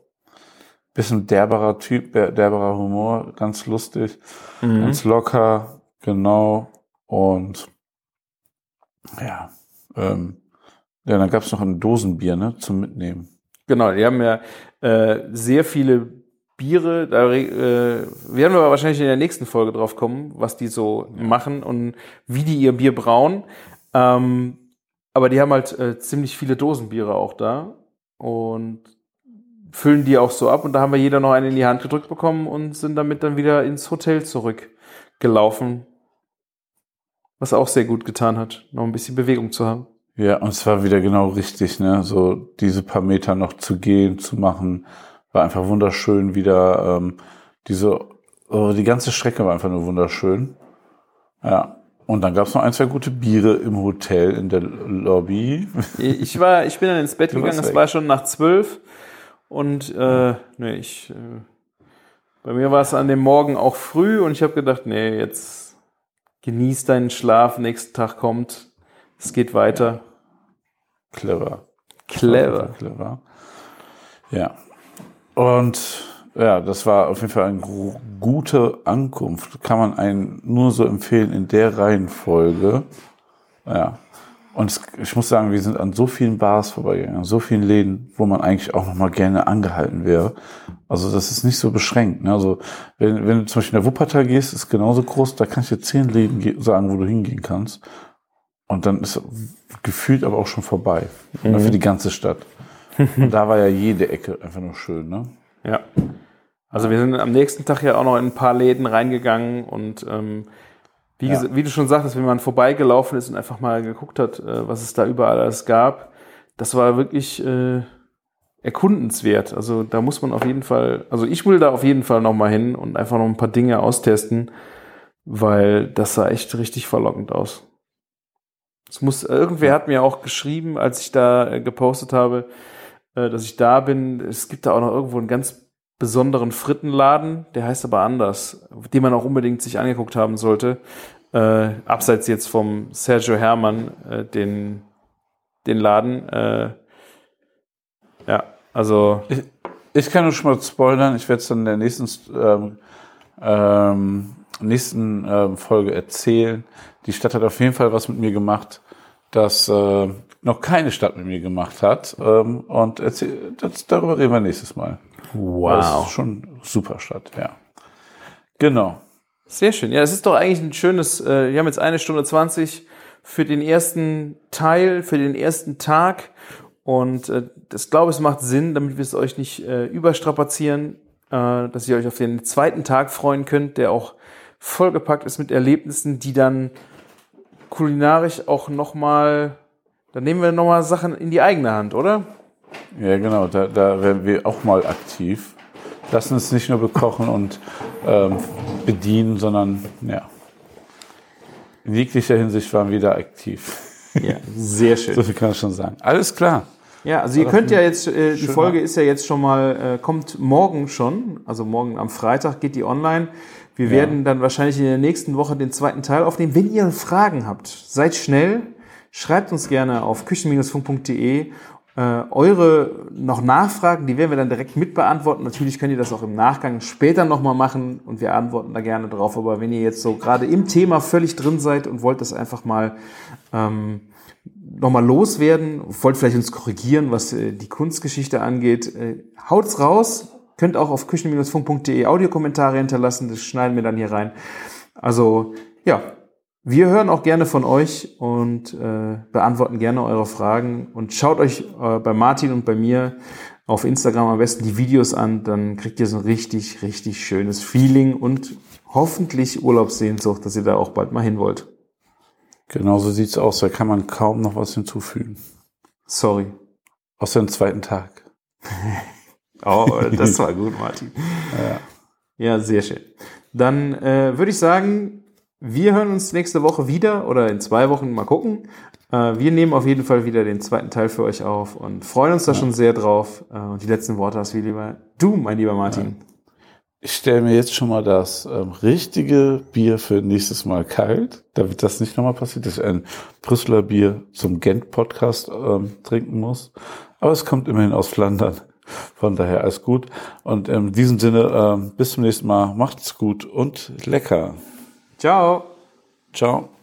Bisschen derberer Typ, der- derberer Humor, ganz lustig, ganz locker, genau. Und ja, ähm, ja, dann gab es noch ein Dosenbier, ne, zum Mitnehmen. Genau, die haben ja äh, sehr viele Biere. Da äh, werden wir aber wahrscheinlich in der nächsten Folge drauf kommen, was die so machen und wie die ihr Bier brauen. Ähm, aber die haben halt äh, ziemlich viele Dosenbiere auch da und füllen die auch so ab. Und da haben wir jeder noch eine in die Hand gedrückt bekommen und sind damit dann wieder ins Hotel zurückgelaufen. Was auch sehr gut getan hat, noch ein bisschen Bewegung zu haben. Ja, und es war wieder genau richtig, ne? So diese paar Meter noch zu gehen, zu machen, war einfach wunderschön. Wieder ähm, diese, oh, die ganze Strecke war einfach nur wunderschön. Ja. Und dann gab es noch ein, zwei gute Biere im Hotel in der Lobby. Ich war, ich bin dann ins Bett gegangen, es war schon nach zwölf und äh, nee, ich, äh, bei mir war es an dem Morgen auch früh und ich habe gedacht, nee, jetzt genieß deinen Schlaf, nächsten Tag kommt, es geht weiter. Clever. Clever. Clever. Ja. Und ja, das war auf jeden Fall eine gute Ankunft. Kann man einen nur so empfehlen in der Reihenfolge. Ja. Und es, ich muss sagen, wir sind an so vielen Bars vorbeigegangen, an so vielen Läden, wo man eigentlich auch noch mal gerne angehalten wäre. Also das ist nicht so beschränkt. Ne? Also wenn, wenn du zum Beispiel in der Wuppertal gehst, ist genauso groß, da kann ich dir zehn Läden ge- sagen, wo du hingehen kannst. Und dann ist gefühlt aber auch schon vorbei. Ne, Für die ganze Stadt. Und da war ja jede Ecke einfach nur schön, ne? Ja. Also wir sind am nächsten Tag ja auch noch in ein paar Läden reingegangen und ähm, wie, Ja. wie du schon sagtest, wenn man vorbeigelaufen ist und einfach mal geguckt hat, äh, was es da überall alles gab, das war wirklich äh, erkundenswert. Also da muss man auf jeden Fall, also ich will da auf jeden Fall noch mal hin und einfach noch ein paar Dinge austesten, weil das sah echt richtig verlockend aus. Es muss, irgendwer hat mir auch geschrieben, als ich da äh, gepostet habe, äh, dass ich da bin. Es gibt da auch noch irgendwo einen ganz besonderen Frittenladen, der heißt aber anders, den man auch unbedingt sich angeguckt haben sollte. Äh, abseits jetzt vom Sergio Hermann, äh, den, den Laden. Äh, ja, also Ich kann nur schon mal spoilern, ich werde es dann in der nächsten, ähm, ähm, nächsten ähm, Folge erzählen. Die Stadt hat auf jeden Fall was mit mir gemacht, das äh, noch keine Stadt mit mir gemacht hat. Ähm, und erzähl, das, darüber reden wir nächstes Mal. Das ist schon super Stadt, ja. Genau. Sehr schön. Ja, es ist doch eigentlich ein schönes, äh, wir haben jetzt eine Stunde 20 für den ersten Teil, für den ersten Tag. Und äh, das glaube ich, es macht Sinn, damit wir es euch nicht äh, überstrapazieren, äh, dass ihr euch auf den zweiten Tag freuen könnt, der auch vollgepackt ist mit Erlebnissen, die dann kulinarisch auch nochmal, da nehmen wir nochmal Sachen in die eigene Hand, oder? Ja, genau, da, da werden wir auch mal aktiv. Lassen uns nicht nur bekochen und ähm, bedienen, sondern ja. In jeglicher Hinsicht waren wir da aktiv. Ja, sehr schön. So viel kann ich schon sagen. Alles klar. Ja, also ihr könnt ja jetzt, äh, die Folge ist ja jetzt schon mal, äh, kommt morgen schon, also morgen am Freitag geht die online. Wir werden dann wahrscheinlich in der nächsten Woche den zweiten Teil aufnehmen. Wenn ihr Fragen habt, seid schnell, schreibt uns gerne auf küchen-funk.de äh, eure noch Nachfragen, die werden wir dann direkt mit beantworten. Natürlich könnt ihr das auch im Nachgang später nochmal machen und wir antworten da gerne drauf. Aber wenn ihr jetzt so gerade im Thema völlig drin seid und wollt das einfach mal ähm, nochmal loswerden, wollt vielleicht uns korrigieren, was äh, die Kunstgeschichte angeht, äh, haut's raus. Könnt auch auf küchen-funk.de Audiokommentare hinterlassen, das schneiden wir dann hier rein. Also ja, wir hören auch gerne von euch und äh, beantworten gerne eure Fragen und schaut euch äh, bei Martin und bei mir auf Instagram am besten die Videos an, dann kriegt ihr so ein richtig, richtig schönes Feeling und hoffentlich Urlaubssehnsucht, dass ihr da auch bald mal hin wollt. Genau so sieht's aus. Da kann man kaum noch was hinzufügen. Sorry. Außer den zweiten Tag. Oh, das war gut, Martin. Ja, ja sehr schön. Dann äh, würde ich sagen, wir hören uns nächste Woche wieder oder in zwei Wochen mal gucken. Äh, wir nehmen auf jeden Fall wieder den zweiten Teil für euch auf und freuen uns da schon sehr drauf. Äh, und die letzten Worte hast wie lieber du, mein lieber Martin. Ich stelle mir jetzt schon mal das ähm, richtige Bier für nächstes Mal kalt, damit das nicht nochmal passiert, dass ich ein Brüsseler Bier zum Gent-Podcast ähm, trinken muss. Aber es kommt immerhin aus Flandern. Von daher alles gut. Und in diesem Sinne, ähm, bis zum nächsten Mal. Macht's gut und lecker. Ciao. Ciao.